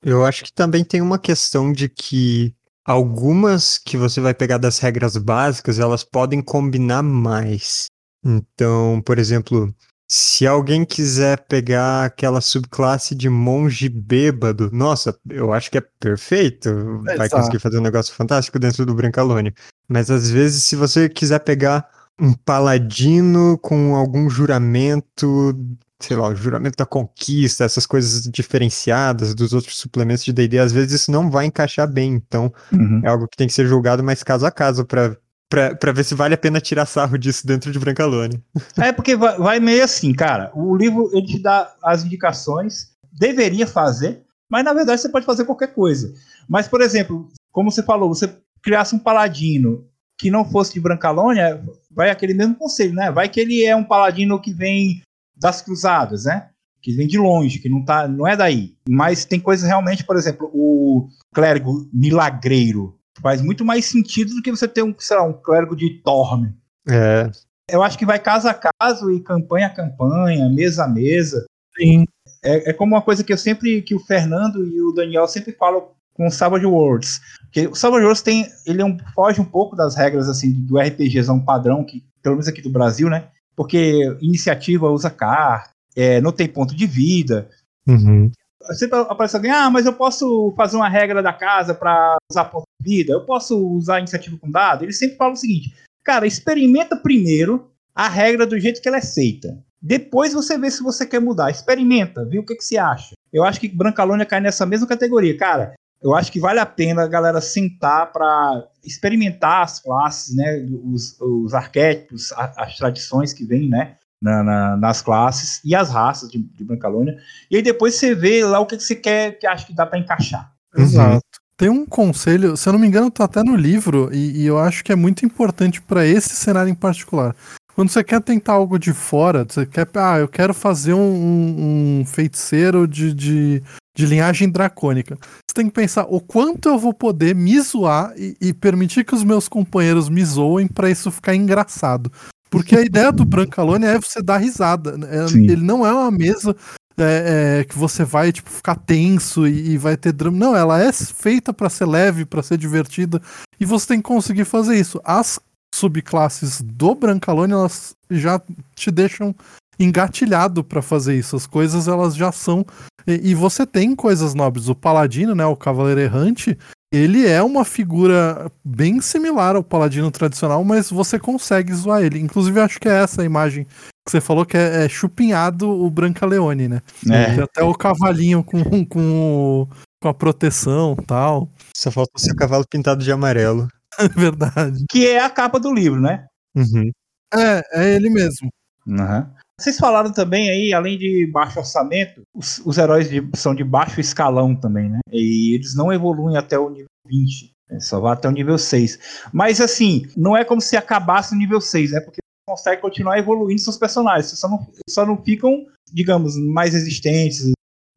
Eu acho que também tem uma questão de que algumas que você vai pegar das regras básicas, elas podem combinar mais. Então, por exemplo, se alguém quiser pegar aquela subclasse de monge bêbado, nossa, eu acho que é perfeito. Vai conseguir fazer um negócio fantástico dentro do Brancalônio. Mas às vezes, se você quiser pegar um paladino com algum juramento sei lá, o juramento da conquista, essas coisas diferenciadas dos outros suplementos de D&D, às vezes isso não vai encaixar bem, então uhum. é algo que tem que ser julgado mais caso a caso para para ver se vale a pena tirar sarro disso dentro de Brancalone. É porque vai, vai, meio assim, cara. O livro ele te dá as indicações, deveria fazer, mas na verdade você pode fazer qualquer coisa. Mas, por exemplo, como você falou, você criasse um paladino que não fosse de Brancalônia, vai aquele mesmo conselho, né? Vai que ele é um paladino que vem das cruzadas, né? Que vem de longe, que não, tá, não é daí. Mas tem coisas realmente, por exemplo, o clérigo milagreiro faz muito mais sentido do que você ter um, sei lá, um clérigo de Torme. É. Eu acho que vai caso a caso e campanha a campanha, mesa a mesa. Sim. É, é como uma coisa que eu sempre, que o Fernando e o Daniel sempre falam com o Savage Worlds. Porque o Savage Worlds tem, ele é um, foge um pouco das regras assim do RPGzão padrão que pelo menos aqui do Brasil, né? Porque iniciativa usa carta, é, não tem ponto de vida. Uhum. Sempre aparece alguém, ah, mas eu posso fazer uma regra da casa para usar ponto de vida, eu posso usar iniciativa com dado. Ele sempre fala o seguinte, cara, experimenta primeiro a regra do jeito que ela é feita. Depois você vê se você quer mudar. Experimenta, vê o que, que você acha. Eu acho que Brancalônia cai nessa mesma categoria. Cara, eu acho que vale a pena a galera sentar para experimentar as classes, né, os, os arquétipos, a, as tradições que vêm, né, na, na, nas classes e as raças de, de Brancalônia. E aí depois você vê lá o que, que você quer, que acha que dá para encaixar. Exato. Uhum. Tem um conselho, se eu não me engano, tá até no livro, e, e eu acho que é muito importante para esse cenário em particular. Quando você quer tentar algo de fora, você quer, ah, eu quero fazer um, um, um feiticeiro de, de de linhagem dracônica. Você tem que pensar o quanto eu vou poder me zoar e, e permitir que os meus companheiros me zoem para isso ficar engraçado. Porque a ideia do Brancalone é você dar risada. Né? É, ele não é uma mesa é, é, que você vai tipo ficar tenso e, e, vai ter drama. Não, ela é feita para ser leve, para ser divertida e você tem que conseguir fazer isso. As subclasses do Brancalone elas já te deixam engatilhado para fazer isso. As coisas elas já são e, e, você tem coisas nobres. O Paladino, né, o Cavaleiro Errante, ele é uma figura bem similar ao Paladino tradicional, mas você consegue zoar ele. Inclusive, acho que é essa a imagem que você falou que é, é chupinhado o Brancaleone, né? É. Até o cavalinho com, com, com a proteção tal. Só falta o seu cavalo pintado de amarelo. [laughs] Verdade. Que é a capa do livro, né? Uhum. É, é ele mesmo. Uhum. Vocês falaram também aí, além de baixo orçamento, os, os heróis de, são de baixo escalão também, né? E eles não evoluem até o nível 20. Né? Só vai até o nível 6. Mas assim, não é como se acabasse no nível 6, é porque consegue continuar evoluindo seus personagens. Só não, só não ficam, digamos, mais resistentes,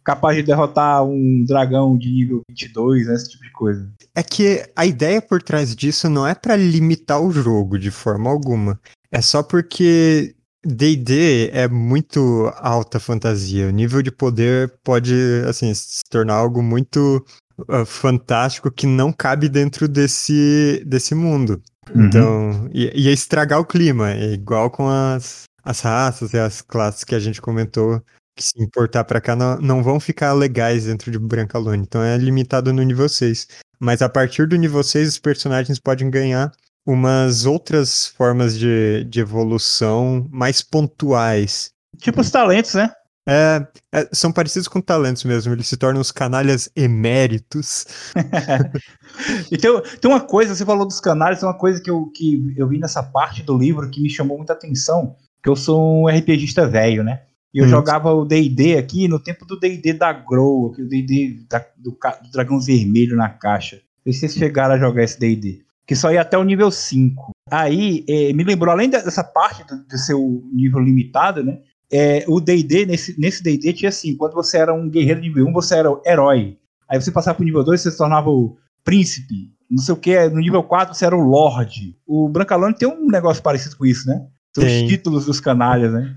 capazes de derrotar um dragão de nível 22, né, esse tipo de coisa. É que a ideia por trás disso não é para limitar o jogo de forma alguma. É só porque D&D é muito alta fantasia. O nível de poder pode, assim, se tornar algo muito uh, fantástico que não cabe dentro desse, desse mundo. Uhum. Então, ia, ia estragar o clima. É igual com as, as raças e as classes que a gente comentou, que se importar pra cá não, não vão ficar legais dentro de Brancalone. Então é limitado no nível 6. Mas a partir do nível 6, os personagens podem ganhar umas outras formas de, de evolução mais pontuais. Tipo os talentos, né? É, é, são parecidos com talentos mesmo, eles se tornam os canalhas eméritos. [laughs] e tem, uma coisa, você falou dos canais, tem uma coisa que eu, que eu vi nessa parte do livro que me chamou muita atenção, que eu sou um RPGista velho, né? E eu Hum. jogava o D&D aqui no tempo do D&D da Grow, o D&D do, do dragão vermelho na caixa. Não sei se vocês chegaram a jogar esse D&D. Que só ia até o nível 5. Aí, eh, me lembrou, além dessa parte do, do seu nível limitado, né? É, o D&D, nesse nesse D&D tinha assim, quando você era um guerreiro nível 1, você era o herói. Aí você passava pro nível 2, você se tornava o príncipe. Não sei o que, no nível 4 você era o lorde. O Brancalone tem um negócio parecido com isso, né? São Tem. os títulos dos canalhas, né?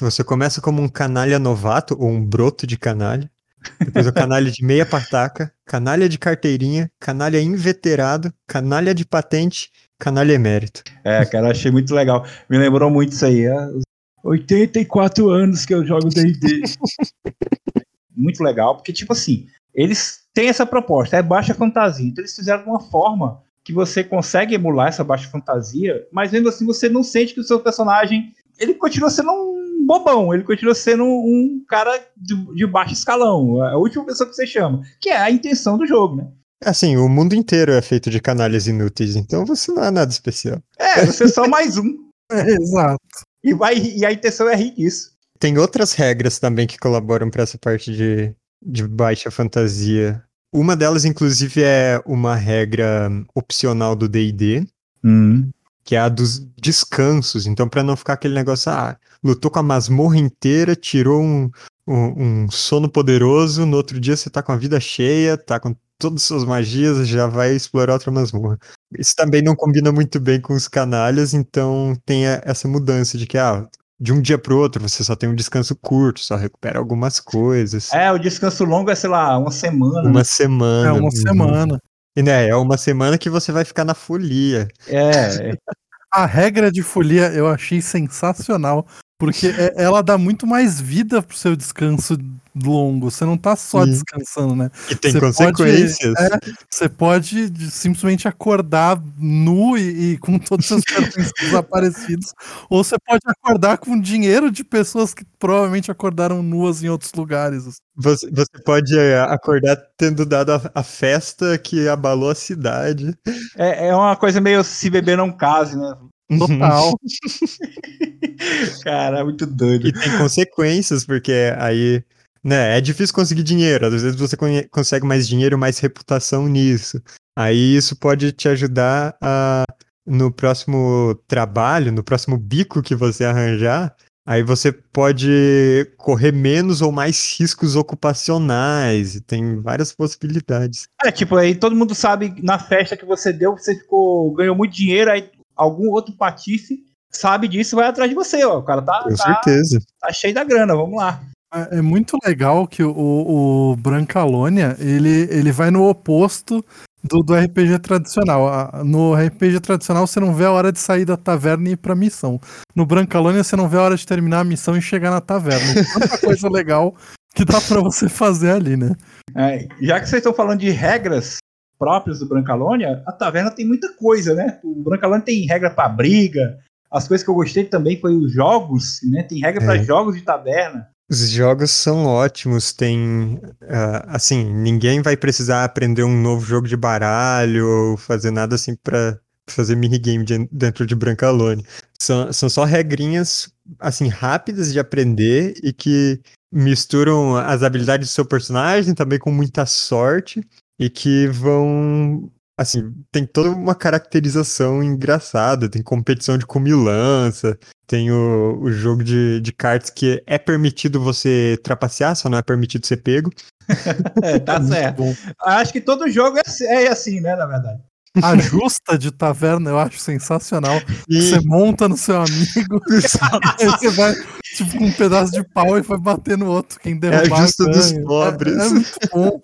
Você começa como um canalha novato, ou um broto de canalha. Depois o canalha de meia pataca, canalha de carteirinha, canalha inveterado, canalha de patente, canalha emérito. É, cara, achei muito legal. Me lembrou muito isso aí. é, os 84 anos que eu jogo D&D. [laughs] muito legal, porque, tipo assim, eles têm essa proposta, é baixa fantasia. Então eles fizeram de uma forma que você consegue emular essa baixa fantasia, mas mesmo assim você não sente que o seu personagem, ele continua sendo um bobão, ele continua sendo um cara de, de baixo escalão, a última pessoa que você chama, que é a intenção do jogo, né? Assim, o mundo inteiro é feito de canalhas inúteis, então você não é nada especial. É, você é só mais um. [laughs] É, exato. E, vai, e a intenção é rir disso. Tem outras regras também que colaboram para essa parte de, de baixa fantasia. Uma delas, inclusive, é uma regra opcional do D&D, que é a dos descansos. Então, para não ficar aquele negócio, ah, lutou com a masmorra inteira, tirou um, um, um sono poderoso, no outro dia você tá com a vida cheia, tá com todas as suas magias, já vai explorar outra masmorra. Isso também não combina muito bem com os canalhas, então tem a- essa mudança de que, ah, de um dia pro outro você só tem um descanso curto, só recupera algumas coisas. É, o descanso longo é, sei lá, uma semana. Uma né? semana. É uma uhum. semana. E né, é uma semana que você vai ficar na folia. É. [laughs] A regra de folia eu achei sensacional, porque é- ela dá muito mais vida pro seu descanso longo. Você não tá só Sim. descansando, né? E tem Você consequências. Pode, é, você pode de- simplesmente acordar nu e, e com todos os seus pertences [laughs] desaparecidos, ou você pode acordar com dinheiro de pessoas que provavelmente acordaram nuas em outros lugares. Você, você pode é, acordar tendo dado a, a festa que abalou a cidade. É, é uma coisa meio se beber não case, né? Total. [laughs] [laughs] Cara, é muito doido. E tem consequências, porque aí, né, é difícil conseguir dinheiro. Às vezes você consegue mais dinheiro, mais reputação nisso. Aí isso pode te ajudar a, no próximo trabalho, no próximo bico que você arranjar, aí você pode correr menos ou mais riscos ocupacionais. E tem várias possibilidades. É, tipo, aí todo mundo sabe na festa que você deu, você ficou, ganhou muito dinheiro, aí algum outro patife sabe disso e vai atrás de você, ó. O cara tá, Com tá, certeza. tá cheio da grana, vamos lá. É, é muito legal que o, o Brancalônia ele, ele vai no oposto do, do RPG tradicional. No RPG tradicional você não vê a hora de sair da taverna e ir pra missão. No Brancalônia você não vê a hora de terminar a missão e chegar na taverna. Tanta coisa legal que dá pra você fazer ali, né? É, já que vocês estão falando de regras próprias do Brancalônia, a taverna tem muita coisa, né? O Brancalônia tem regra pra briga. As coisas que eu gostei também foi os jogos, né? Tem regra É. jogos de taverna. Os jogos são ótimos, tem. ah, assim, ninguém vai precisar aprender um novo jogo de baralho ou fazer nada assim pra fazer minigame de- dentro de Brancalone. São, são só regrinhas, assim, rápidas de aprender e que misturam as habilidades do seu personagem também com muita sorte e que vão. Assim, tem toda uma caracterização engraçada, tem competição de comilança, tem o, o jogo de, de cartas que é permitido você trapacear, só não é permitido ser pego. [laughs] É, tá [laughs] certo. bom. Acho que todo jogo é, é assim, né, na verdade. A justa de taverna eu acho sensacional. E- Você monta no seu amigo, [laughs] aí você vai tipo com um pedaço de pau e vai bater no outro. Quem derrubar justa dos ganha. pobres. É, é muito bom.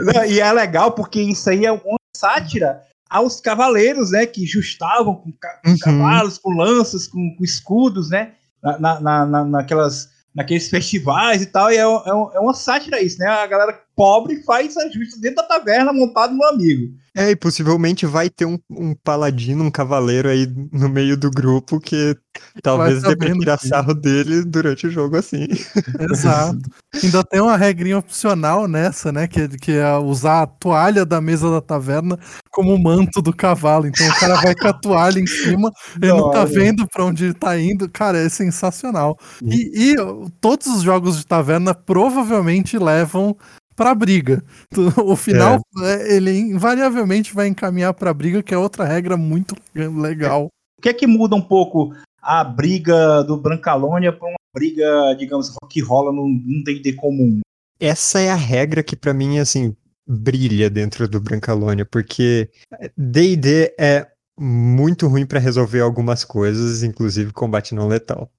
Não, E é legal porque isso aí é uma sátira aos cavaleiros, né? Que justavam com, ca- com Uhum. cavalos, com lanças, com, com escudos, né? Na, na, na- na- naquelas, naqueles festivais e tal. E é, é é uma sátira isso, né? A galera pobre faz ajustes dentro da taverna montado no amigo. É, e possivelmente vai ter um, um paladino, um cavaleiro aí no meio do grupo que talvez dê pra tirar sarro dele durante o jogo assim. [laughs] Exato. Ainda tem uma regrinha opcional nessa, né? Que, que é usar a toalha da mesa da taverna como manto do cavalo. Então o cara vai com a toalha em cima, ele não tá Olha. vendo pra onde ele tá indo. Cara, é sensacional. E, e, uh, todos os jogos de taverna provavelmente levam pra briga. O final, é, ele invariavelmente vai encaminhar pra briga, que é outra regra muito legal. O que é que muda um pouco a briga do Brancalônia pra uma briga, digamos, que rola num num D&D comum? Essa é a regra que pra mim, assim, brilha dentro do Brancalônia, porque D&D é muito ruim pra resolver algumas coisas, inclusive combate não letal.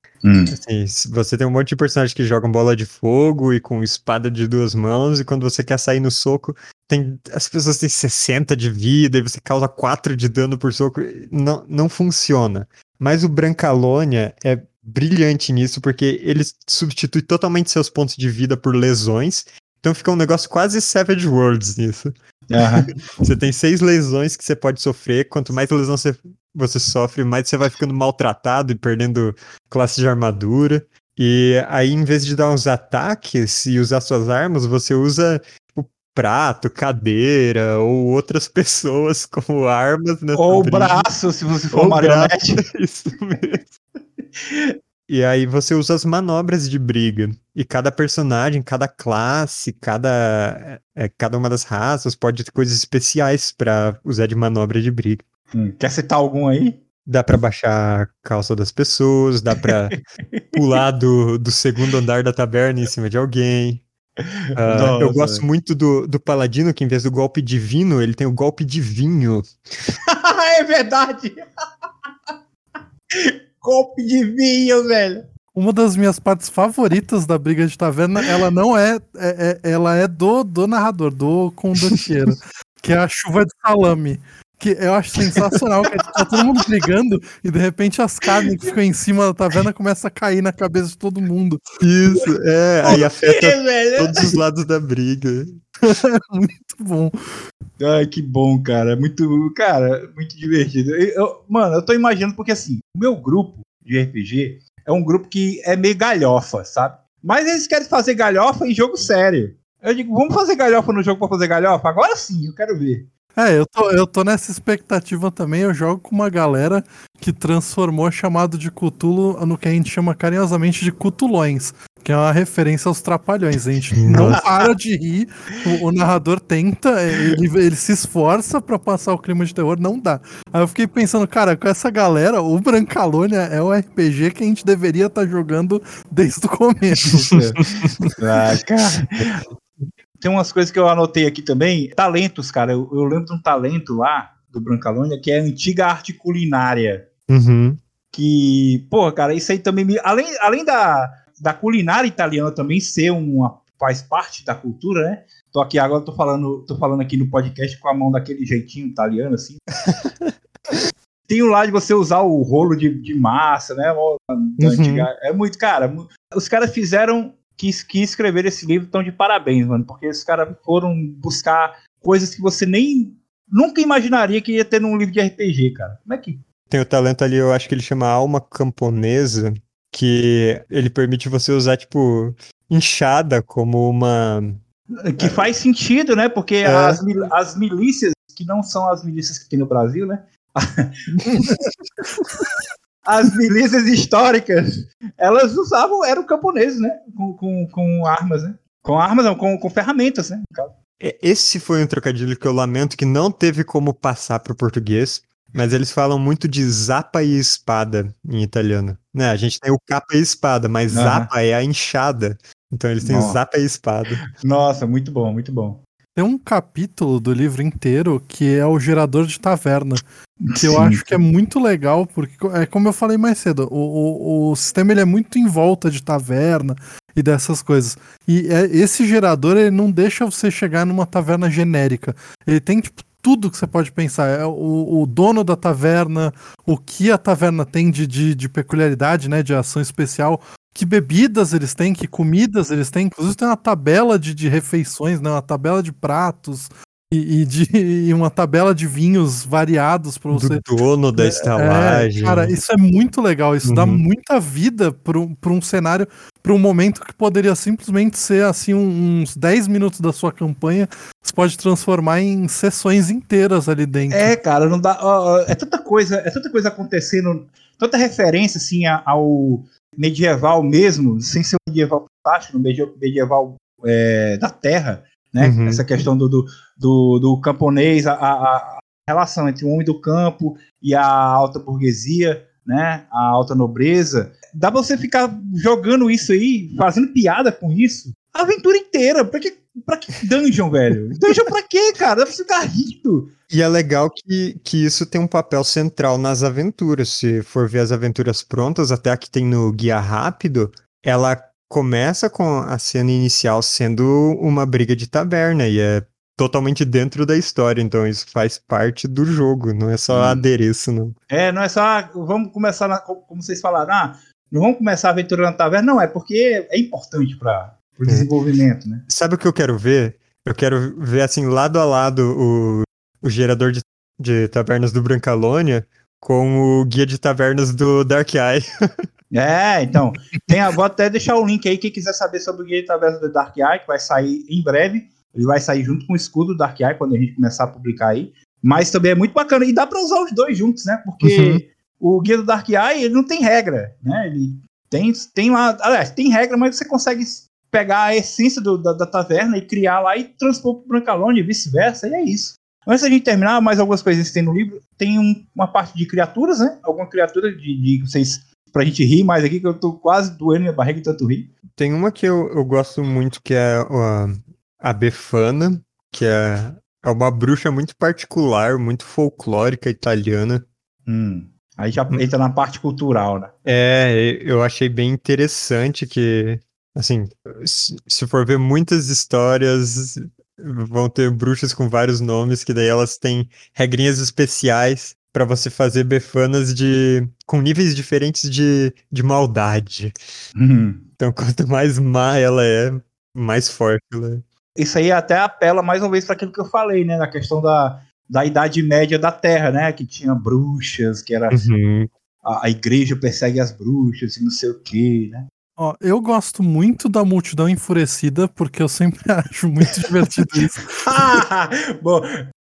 Assim, se você tem um monte de personagens que jogam bola de fogo e com espada de duas mãos, e quando você quer sair no soco, tem, as pessoas têm 60 de vida e você causa 4 de dano por soco. Não, não funciona. Mas o Brancalônia é brilhante nisso, porque ele substitui totalmente seus pontos de vida por lesões. Então fica um negócio quase Savage Worlds nisso. Aham. [laughs] Você tem seis lesões que você pode sofrer. Quanto mais lesão você, você sofre, mais você vai ficando maltratado e perdendo classe de armadura. E aí, em vez de dar uns ataques e usar suas armas, você usa tipo, prato, cadeira ou outras [laughs] pessoas como armas. Ou o briga. braço, se você for Ou marionete. [laughs] Isso mesmo. E aí você usa as manobras de briga. E cada personagem, cada classe, cada, é, cada uma das raças pode ter coisas especiais pra usar de manobra de briga. Hum, Quer citar algum aí? Dá pra baixar a calça das pessoas, dá pra [laughs] pular do, do segundo andar da taberna em cima de alguém. Ah, eu gosto muito do, do paladino, que em vez do golpe divino, ele tem o golpe de vinho. [laughs] é verdade! [laughs] Golpe de vinho, velho! Uma das minhas partes favoritas da briga de taverna, ela não é, é- é- ela é do, do narrador, do condottiero, [laughs] que é a chuva de salame. Que eu acho sensacional, que tá todo mundo brigando e de repente as carnes que ficam em cima da taverna começam a cair na cabeça de todo mundo. Isso, é, aí afeta todos os lados da briga. [laughs] Muito bom. Ai, que bom, cara. Muito, cara, muito divertido. Eu- mano, eu tô imaginando porque assim, o meu grupo de RPG é um grupo que é meio galhofa, sabe? Mas eles querem fazer galhofa em jogo sério. Eu digo, vamos fazer galhofa no jogo pra fazer galhofa? Agora sim, eu quero ver. É, eu tô, eu tô nessa expectativa também. Eu jogo com uma galera que transformou chamado de Cutulo no que a gente chama carinhosamente de Cutulões, que é uma referência aos trapalhões. A gente não para de rir, o, o narrador tenta, ele, ele se esforça pra passar o clima de terror, não dá. Aí eu fiquei pensando, cara, com essa galera, o Brancalônia é o RPG que a gente deveria estar jogando desde o começo. [laughs] Ah, cara. Tem umas coisas que eu anotei aqui também. Talentos, cara. Eu, eu lembro de um talento lá do Brancalônia que é a antiga arte culinária. Uhum. Que, pô, cara, isso aí também me. Além, além da, da culinária italiana também ser uma. faz parte da cultura, né? Tô aqui agora, tô falando, tô falando aqui no podcast com a mão daquele jeitinho italiano, assim. [laughs] Tem o lá de você usar o rolo de, de massa, né? Uhum. É muito, cara. Os caras fizeram. Que, que escrever esse livro estão de parabéns, mano. Porque os caras foram buscar coisas que você nem. Nunca imaginaria que ia ter num livro de RPG, cara. Como é que Tem o talento ali, eu acho que ele chama alma camponesa, que ele permite você usar, tipo, enxada como uma. Que faz sentido, né? Porque É. as, mil- as milícias, que não são as milícias que tem no Brasil, né? [laughs] [laughs] as milícias históricas, elas usavam, eram camponeses, né? Com, com, com armas, né? Com armas, não, com, com ferramentas, né? É, Esse foi um trocadilho que eu lamento que não teve como passar pro português, mas eles falam muito de zapa e espada em italiano. Né? A gente tem o capa e espada, mas Aham. zapa é a enxada. Então eles têm Nossa. zapa e espada. Nossa, muito bom, muito bom. Tem um capítulo do livro inteiro que é o gerador de taverna. Que eu Sim. acho que é muito legal, porque é como eu falei mais cedo, o, o, o sistema ele é muito em volta de taverna e dessas coisas. E é- esse gerador ele não deixa você chegar numa taverna genérica. Ele tem tipo tudo que você pode pensar. É o, o dono da taverna, o que a taverna tem de, de, de peculiaridade, né? De ação especial. Que bebidas eles têm, que comidas eles têm. Inclusive tem uma tabela de, de refeições, né? Uma tabela de pratos e, e de, [laughs] e uma tabela de vinhos variados para você. Do dono da estalagem. É, cara, isso é muito legal. Isso dá Uhum. muita vida para um cenário, para um momento que poderia simplesmente ser assim um- uns 10 minutos da sua campanha. Você pode transformar em sessões inteiras ali dentro. É, cara, não dá. ó, ó, é tanta coisa, é tanta coisa acontecendo, tanta referência assim ao medieval mesmo, sem ser um medieval fantástico, medio- medieval é, da Terra, né? Uhum. Essa questão do, do, do, do camponês, a, a- a relação entre o homem do campo e a alta burguesia, né? A alta nobreza. Dá pra você ficar jogando isso aí, fazendo piada com isso, a aventura inteira. Pra que, pra que dungeon, velho? Dungeon pra quê, cara? Dá pra você ficar rindo. E é legal que, que isso tem um papel central nas aventuras. Se for ver as aventuras prontas, até a que tem no Guia Rápido, ela começa com a cena inicial sendo uma briga de taberna e é totalmente dentro da história. Então isso faz parte do jogo, não é só Hum. adereço, não. É, não é só, ah, vamos começar, na- como vocês falaram, ah, não vamos começar a aventura na taverna, não, é porque é importante para o É. desenvolvimento, né? Sabe o que eu quero ver? Eu quero ver, assim, lado a lado o, o gerador de, de tavernas do Brancalônia com o guia de tavernas do Dark Eye. [laughs] É, então, tem vou até deixar o link aí, quem quiser saber sobre o Guia de Taverna do Dark Eye, que vai sair em breve, ele vai sair junto com o escudo do Dark Eye, quando a gente começar a publicar aí, mas também é muito bacana, e dá para usar os dois juntos, né, porque o Guia do Dark Eye, ele não tem regra, né, ele tem, tem lá, aliás, tem regra, mas você consegue pegar a essência do- da, da taverna e criar lá e transpor pro Brancalone e vice-versa, e é isso. Antes da gente terminar, mais algumas coisas que tem no livro, tem um- uma parte de criaturas, né, alguma criatura de, de vocês pra gente rir mais aqui, que eu tô quase doendo minha barriga de tanto rir. Tem uma que eu, eu gosto muito, que é a, a Befana, que é, é uma bruxa muito particular, muito folclórica italiana. Hum. Aí já Hum. entra na parte cultural, né? É, eu achei bem interessante que, assim, se for ver muitas histórias, vão ter bruxas com vários nomes, que daí elas têm regrinhas especiais pra você fazer befanas de com níveis diferentes de, de maldade. Hum. Então, [laughs] quanto mais má ela é, mais forte ela é. Isso aí até apela mais uma vez para aquilo que eu falei, né? Na questão da, da Idade Média da Terra, né? Que tinha bruxas, que era Uhum. a, a igreja persegue as bruxas e não sei o quê, né? Ó, eu gosto muito da multidão enfurecida, porque eu sempre [laughs] acho muito divertido isso. [laughs] Bom,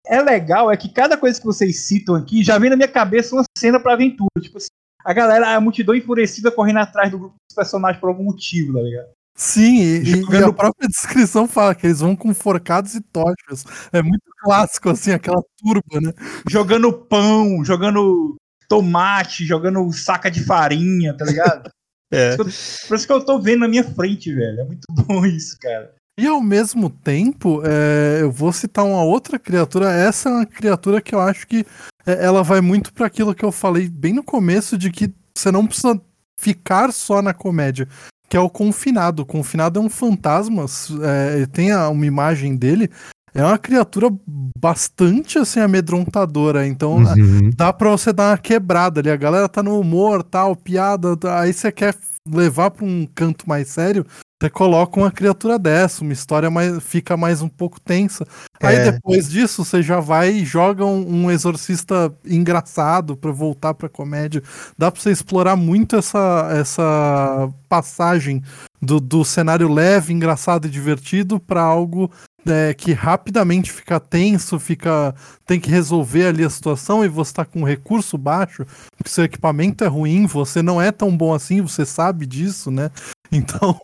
é legal, é que cada coisa que vocês citam aqui já vem na minha cabeça uma cena pra aventura. Tipo assim, a galera, a multidão enfurecida correndo atrás do grupo dos personagens por algum motivo, tá ligado? Sim, e, e- a própria descrição fala que eles vão com forcados e tochas. É muito clássico, assim, aquela turba, né? Jogando pão, jogando tomate, jogando saca de farinha, tá ligado? [laughs] É. Por isso que eu tô vendo na minha frente, velho. É muito [laughs] bom isso, cara. E ao mesmo tempo, é, eu vou citar uma outra criatura. Essa é uma criatura que eu acho que é, ela vai muito para aquilo que eu falei bem no começo, de que você não precisa ficar só na comédia, que é o Confinado. O Confinado é um fantasma, é, tem a- uma imagem dele. É uma criatura bastante assim amedrontadora, então Uhum. dá pra você dar uma quebrada ali. A galera tá no humor, tal, piada. Aí você quer levar pra um canto mais sério, você coloca uma criatura dessa, uma história mais, fica mais um pouco tensa. Aí É. depois disso, você já vai e joga um, um exorcista engraçado pra voltar pra comédia. Dá pra você explorar muito essa, essa passagem do, do cenário leve, engraçado e divertido pra algo é, que rapidamente fica tenso, fica tem que resolver ali a situação e você tá com um recurso baixo, porque seu equipamento é ruim, você não é tão bom assim, você sabe disso, né? [laughs] Então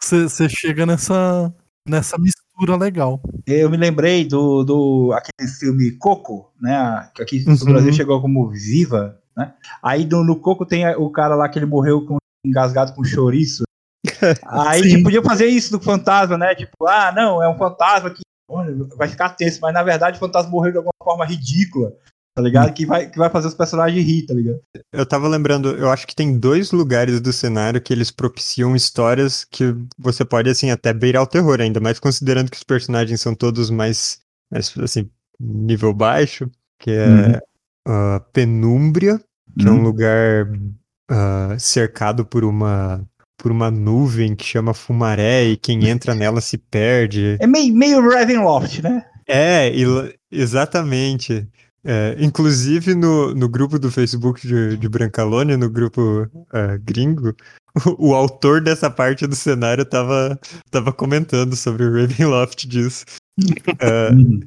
você chega nessa, nessa mistura legal. Eu me lembrei do, do aquele filme Coco, né? Que aqui no Uhum. Brasil chegou como Viva, né? Aí no, no Coco tem o cara lá que ele morreu com, engasgado com chouriço. [laughs] Aí tipo, podia fazer isso do fantasma, né? Tipo, ah, não, é um fantasma que olha, vai ficar tenso, mas na verdade o fantasma morreu de alguma forma ridícula, tá ligado? Que vai, que vai fazer os personagens rir, tá ligado? Eu tava lembrando, eu acho que tem dois lugares do cenário que eles propiciam histórias que você pode, assim, até beirar o terror, ainda mais considerando que os personagens são todos mais, mais assim, nível baixo, que é Uhum. a Penúmbria, que é um Uhum. lugar ah, cercado por uma por uma nuvem que chama Fumaré e quem entra nela se perde. É meio, meio Ravenloft, né? É, exatamente. É, inclusive no, no grupo do Facebook de, de Brancalônia, no grupo ah, gringo, o, o autor dessa parte do cenário tava, tava comentando sobre o Ravenloft disso. Uhum.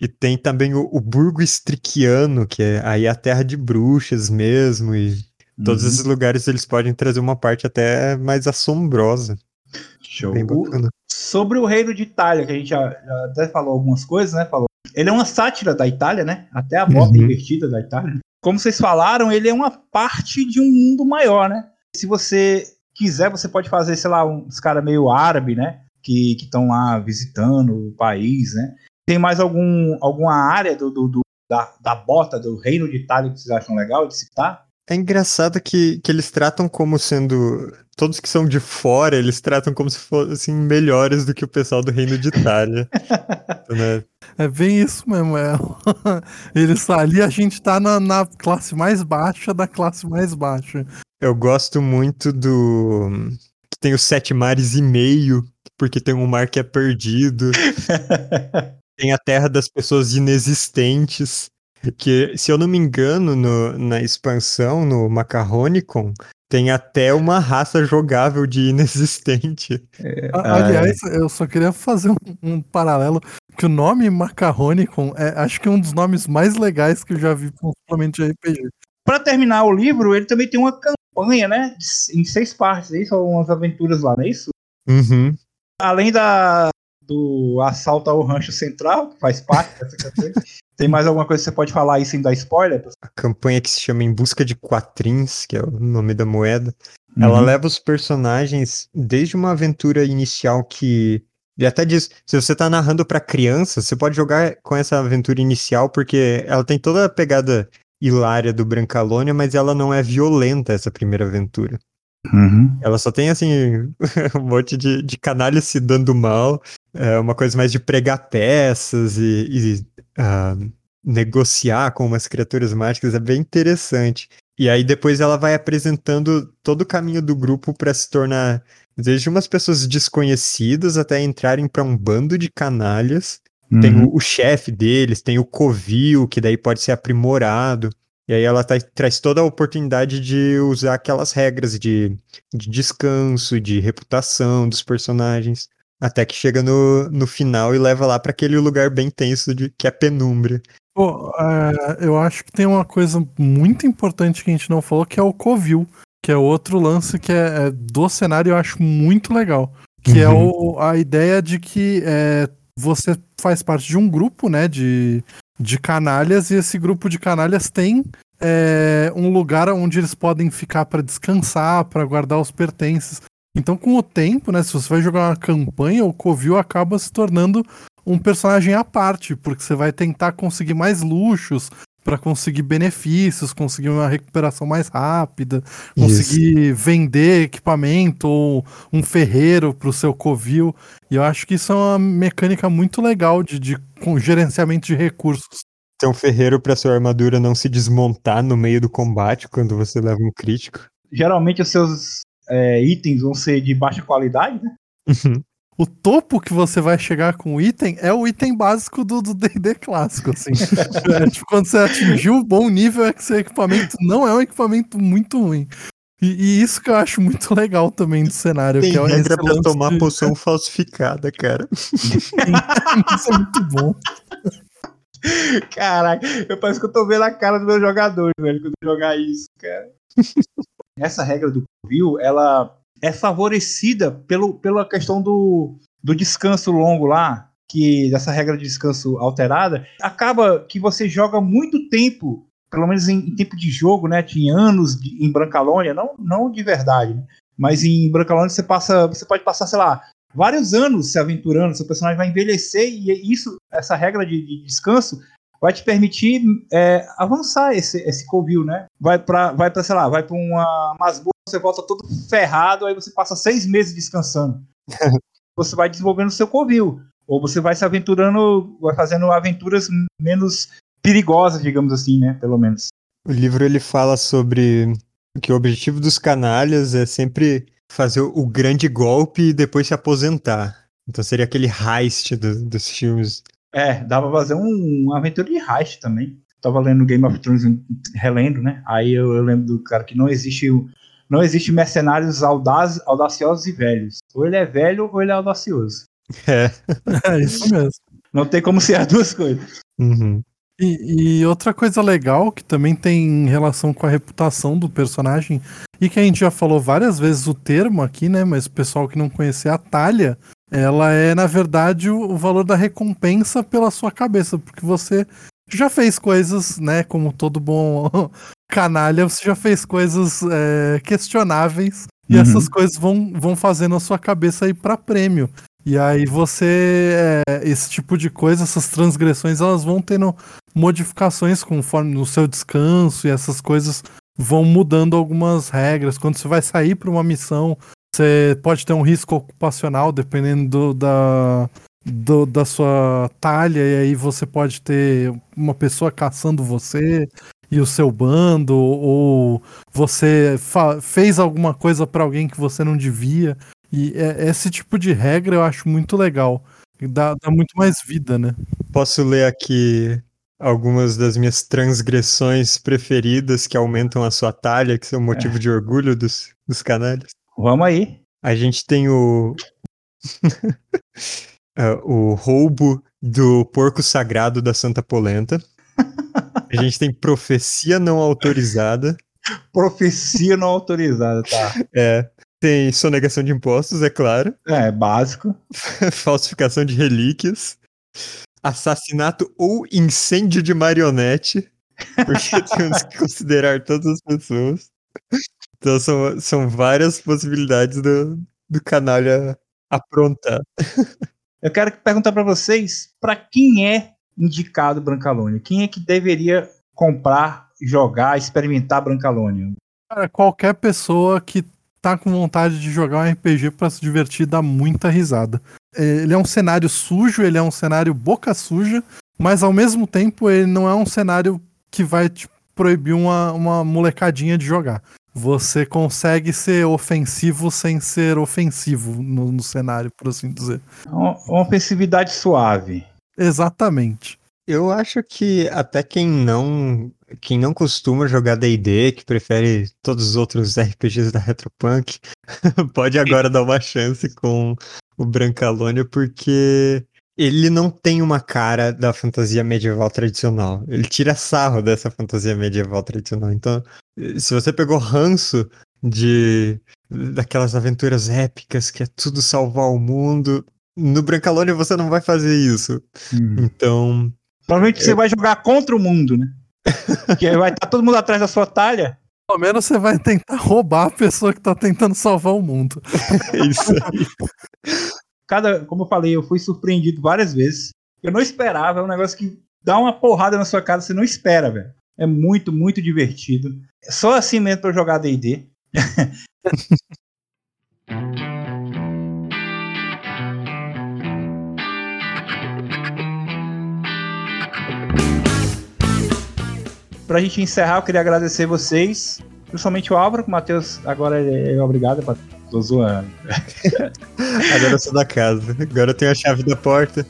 e tem também o, o Burgo Estriquiano, que é aí a terra de bruxas mesmo, e todos Uhum. esses lugares eles podem trazer uma parte até mais assombrosa. Show. Sobre o reino de Itália, que a gente já, já até falou algumas coisas, né? Falou. Ele é uma sátira da Itália, né? Até a bota Uhum. invertida da Itália. Como vocês falaram, ele é uma parte de um mundo maior, né? Se você quiser, você pode fazer, sei lá, uns caras meio árabe, né? Que estão lá visitando o país, né? Tem mais algum, alguma área do, do- do- da, da bota do reino de Itália que vocês acham legal de citar? É engraçado que, que eles tratam como sendo. Todos que são de fora, eles tratam como se fossem melhores do que o pessoal do Reino de Itália. [laughs] né? É bem isso mesmo. É. [laughs] Eles ali a gente tá na, na classe mais baixa da classe mais baixa. Eu gosto muito do. que tem os sete mares e meio, porque tem um mar que é perdido. [laughs] Tem a terra das pessoas inexistentes. Que, se eu não me engano, no- na expansão, no Macarronicon, tem até uma raça jogável de inexistente. A- Aliás, eu só queria fazer um, um paralelo, que o nome Macarronicon é acho que um dos nomes mais legais que eu já vi com suplemento de RPG. Para terminar o livro, ele também tem uma campanha, né? Em seis partes, aí são umas aventuras lá, não é isso? Uhum. Além da, do assalto ao rancho central, que faz parte dessa campanha, [laughs] tem mais alguma coisa que você pode falar aí sem dar spoiler? A campanha que se chama Em Busca de Quatrins, que é o nome da moeda. Ela Uhum. leva os personagens desde uma aventura inicial que. Ele até diz: se você tá narrando pra criança, você pode jogar com essa aventura inicial, porque ela tem toda a pegada hilária do Brancalônia, mas ela não é violenta, essa primeira aventura. Uhum. Ela só tem, assim, [laughs] um monte de, de canalhas se dando mal, é uma coisa mais de pregar peças e, e, ah, negociar com umas criaturas mágicas, é bem interessante. E aí depois ela vai apresentando todo o caminho do grupo para se tornar desde umas pessoas desconhecidas até entrarem para um bando de canalhas. Tem Uhum. o, o chefe deles, tem o covil, que daí pode ser aprimorado. E aí ela tá- traz toda a oportunidade de usar aquelas regras de, de descanso, de reputação dos personagens. Até que chega no, no final e leva lá para aquele lugar bem tenso de, que é a penumbra. Pô, é, eu acho que tem uma coisa muito importante que a gente não falou, que é o Covil, que é outro lance que é, é do cenário eu acho muito legal. Que é o, a ideia de que é, você faz parte de um grupo, né, de, de canalhas, e esse grupo de canalhas tem é, um lugar onde eles podem ficar para descansar, para guardar os pertences. Então, com o tempo, né, se você vai jogar uma campanha, o Covil acaba se tornando um personagem à parte, porque você vai tentar conseguir mais luxos para conseguir benefícios, conseguir uma recuperação mais rápida, conseguir vender equipamento ou um ferreiro para o seu covil. E eu acho que isso é uma mecânica muito legal de, de com gerenciamento de recursos. Tem um ferreiro para sua armadura não se desmontar no meio do combate quando você leva um crítico. Geralmente os seus é, itens vão ser de baixa qualidade, né? O topo que você vai chegar com o item é o item básico do do D&D clássico, assim. [laughs] É, tipo, quando você atingiu o bom nível é que seu equipamento não é um equipamento muito ruim. E, e isso que eu acho muito legal também do cenário. Tem que é regra pra tomar de- poção falsificada, cara. [laughs] Isso é muito bom. Caraca, eu parece que eu tô vendo a cara do meu jogador, velho, quando eu jogar isso, cara. [laughs] Essa regra do Covil, ela é favorecida pelo, pela questão do, do descanso longo lá, que dessa regra de descanso alterada, acaba que você joga muito tempo, pelo menos em, em tempo de jogo, né? Em anos de- em Brancalônia, não, não de verdade, né? mas em Brancalônia você passa, você pode passar, sei lá, vários anos se aventurando, seu personagem vai envelhecer e isso, essa regra de, de descanso vai te permitir é, avançar esse, esse covil, né? Vai para, vai pra, sei lá, vai para uma masmorra, você volta todo ferrado, aí você passa seis meses descansando. [laughs] você vai desenvolvendo seu covil. Ou você vai se aventurando, vai fazendo aventuras menos perigosas, digamos assim, né? Pelo menos. O livro ele fala sobre que o objetivo dos canalhas é sempre fazer o grande golpe e depois se aposentar. Então seria aquele heist do, dos filmes. É, dava pra fazer um, uma aventura de heist também. Tava lendo Game of Thrones, relendo, né? Aí eu, eu lembro do cara que não existe não existe mercenários audaz, audaciosos e velhos. Ou ele é velho ou ele é audacioso. É. [laughs] É isso mesmo. Não tem como ser as duas coisas. Uhum. E, e, outra coisa legal que também tem relação com a reputação do personagem, e que a gente já falou várias vezes o termo aqui, né? Mas o pessoal que não conhecia a talha, ela é, na verdade, o, o valor da recompensa pela sua cabeça, porque você já fez coisas, né? Como todo bom canalha, você já fez coisas é, questionáveis. E uhum. essas coisas vão, vão fazendo a sua cabeça ir para prêmio. E aí você, é, esse tipo de coisa, essas transgressões, elas vão tendo modificações conforme no seu descanso e essas coisas vão mudando algumas regras. Quando você vai sair para uma missão, você pode ter um risco ocupacional dependendo do, da, do, da sua talha, e aí você pode ter uma pessoa caçando você e o seu bando, ou você fez alguma coisa para alguém que você não devia. E é, esse tipo de regra eu acho muito legal. Dá, dá muito mais vida, né? Posso ler aqui algumas das minhas transgressões preferidas que aumentam a sua talha, que são motivo é. de orgulho dos, dos canalhas? Vamos aí. A gente tem o. uh, [laughs] o roubo do porco sagrado da Santa Polenta. [laughs] A gente tem profecia não autorizada. Profecia não autorizada, tá. É. Tem sonegação de impostos, é claro. É, básico. [laughs] Falsificação de relíquias. Assassinato ou incêndio de marionete. Porque [laughs] temos que considerar todas as pessoas. Então são, são várias possibilidades do, do canalha aprontar. Eu quero perguntar para vocês, para quem é indicado Brancalônia? Quem é que deveria comprar, jogar, experimentar Brancalônia? Cara, qualquer pessoa que tá com vontade de jogar um RPG para se divertir, dá muita risada. É, ele é um cenário sujo, ele é um cenário boca suja, mas ao mesmo tempo ele não é um cenário que vai te proibir uma, uma molecadinha de jogar. Você consegue ser ofensivo sem ser ofensivo no, no cenário, por assim dizer. Uma, uma ofensividade suave. Exatamente. Eu acho que até quem não quem não costuma jogar D&D, que prefere todos os outros [laughs] RPGs da Retropunk, [laughs] pode agora dar uma chance com o Brancalônia, porque ele não tem uma cara da fantasia medieval tradicional. Ele tira sarro dessa fantasia medieval tradicional. Então, se você pegou ranço de daquelas aventuras épicas que é tudo salvar o mundo, no Brancalônia você não vai fazer isso. Hum. Então, provavelmente você vai jogar contra o mundo, né? [laughs] que vai estar todo mundo atrás da sua talha. Pelo menos você vai tentar roubar a pessoa que está tentando salvar o mundo. É isso aí. Cada, como eu falei, eu fui surpreendido várias vezes. Eu não esperava, é um negócio que dá uma porrada na sua cara, você não espera, velho. É muito, muito divertido. Só assim mesmo pra jogar DD. [laughs] pra gente encerrar, eu queria agradecer vocês, principalmente o Álvaro, que o Matheus agora é, é obrigado, tô zoando. [laughs] agora eu sou da casa, agora eu tenho a chave da porta.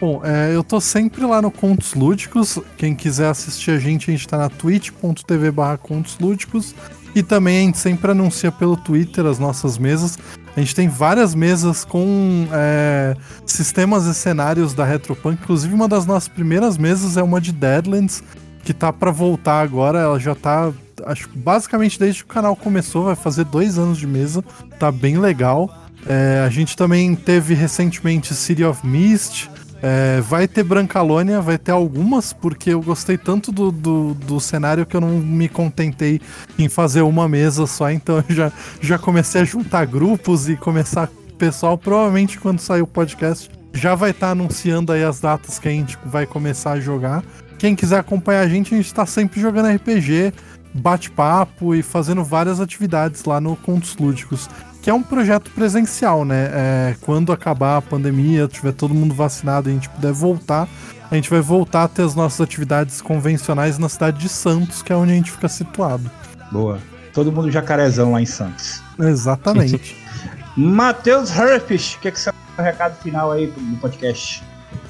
Bom, é, eu tô sempre lá no Contos Lúdicos. Quem quiser assistir a gente, a gente tá na twitch.tv barra Contos Lúdicos. E também a gente sempre anuncia pelo Twitter as nossas mesas. A gente tem várias mesas com é, sistemas e cenários da Retropunk. Inclusive, uma das nossas primeiras mesas é uma de Deadlands, que tá para voltar agora. Ela já tá, acho basicamente desde que o canal começou, vai fazer dois anos de mesa. Tá bem legal. É, a gente também teve recentemente City of Mist. É, vai ter Brancalônia, vai ter algumas, porque eu gostei tanto do, do, do, cenário que eu não me contentei em fazer uma mesa só, então eu [laughs] já, já comecei a juntar grupos e começar pessoal, provavelmente quando sair o podcast, já vai estar tá anunciando aí as datas que a gente vai começar a jogar. Quem quiser acompanhar a gente, a gente está sempre jogando RPG, bate-papo e fazendo várias atividades lá no Contos Lúdicos, que é um projeto presencial, né? É, quando acabar a pandemia, tiver todo mundo vacinado e a gente puder voltar, a gente vai voltar a ter as nossas atividades convencionais na cidade de Santos, que é onde a gente fica situado. Boa. Todo mundo jacarezão lá em Santos. Exatamente. [laughs] Matheus Herfish, o que, é que você tem um recado final aí no podcast?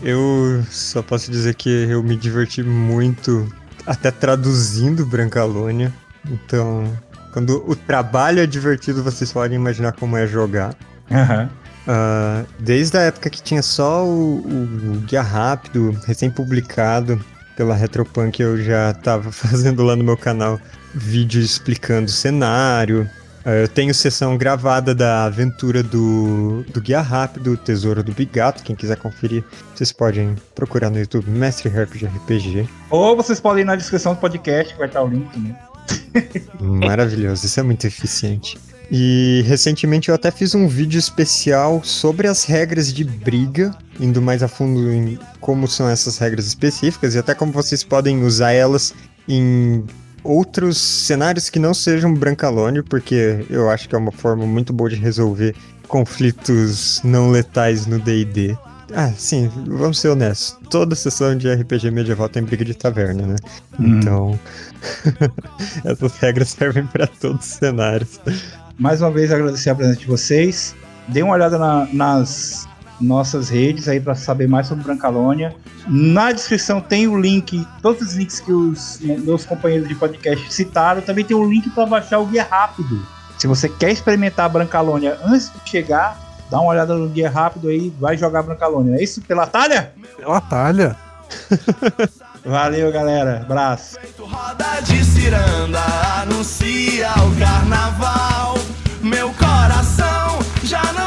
Eu só posso dizer que eu me diverti muito até traduzindo Brancalônia. Então, quando o trabalho é divertido, vocês podem imaginar como é jogar. Uhum. Uh, desde a época que tinha só o, o Guia Rápido, recém-publicado pela Retropunk, eu já estava [laughs] fazendo lá no meu canal vídeo explicando o cenário, é, eu tenho sessão gravada da aventura do, do Guia Rápido, Tesouro do Bigato. Quem quiser conferir, vocês podem procurar no YouTube Mestre Herp de RPG. Ou vocês podem ir na descrição do podcast, que vai estar o link também. [laughs] Maravilhoso, isso é muito eficiente. E recentemente eu até fiz um vídeo especial sobre as regras de briga, indo mais a fundo em como são essas regras específicas e até como vocês podem usar elas em outros cenários que não sejam Brancalônio, porque eu acho que é uma forma muito boa de resolver conflitos não letais no D&D. Ah, sim, vamos ser honestos. Toda sessão de RPG medieval tem briga de taverna, né? Hum. Então, [laughs] essas regras servem para todos os cenários. Mais uma vez agradecer a presença de vocês. Dê uma olhada na, nas nossas redes aí para saber mais sobre Brancalônia. Na descrição tem o link, todos os links que os meus companheiros de podcast citaram. Também tem o link para baixar o guia rápido. Se você quer experimentar a Brancalônia antes de chegar, Dá uma olhada no guia rápido aí, vai jogar Brancalônia. É isso? Pela talha? Pela talha. [laughs] Valeu, galera. Abraço. Roda de ciranda, anuncia o carnaval. Meu coração já não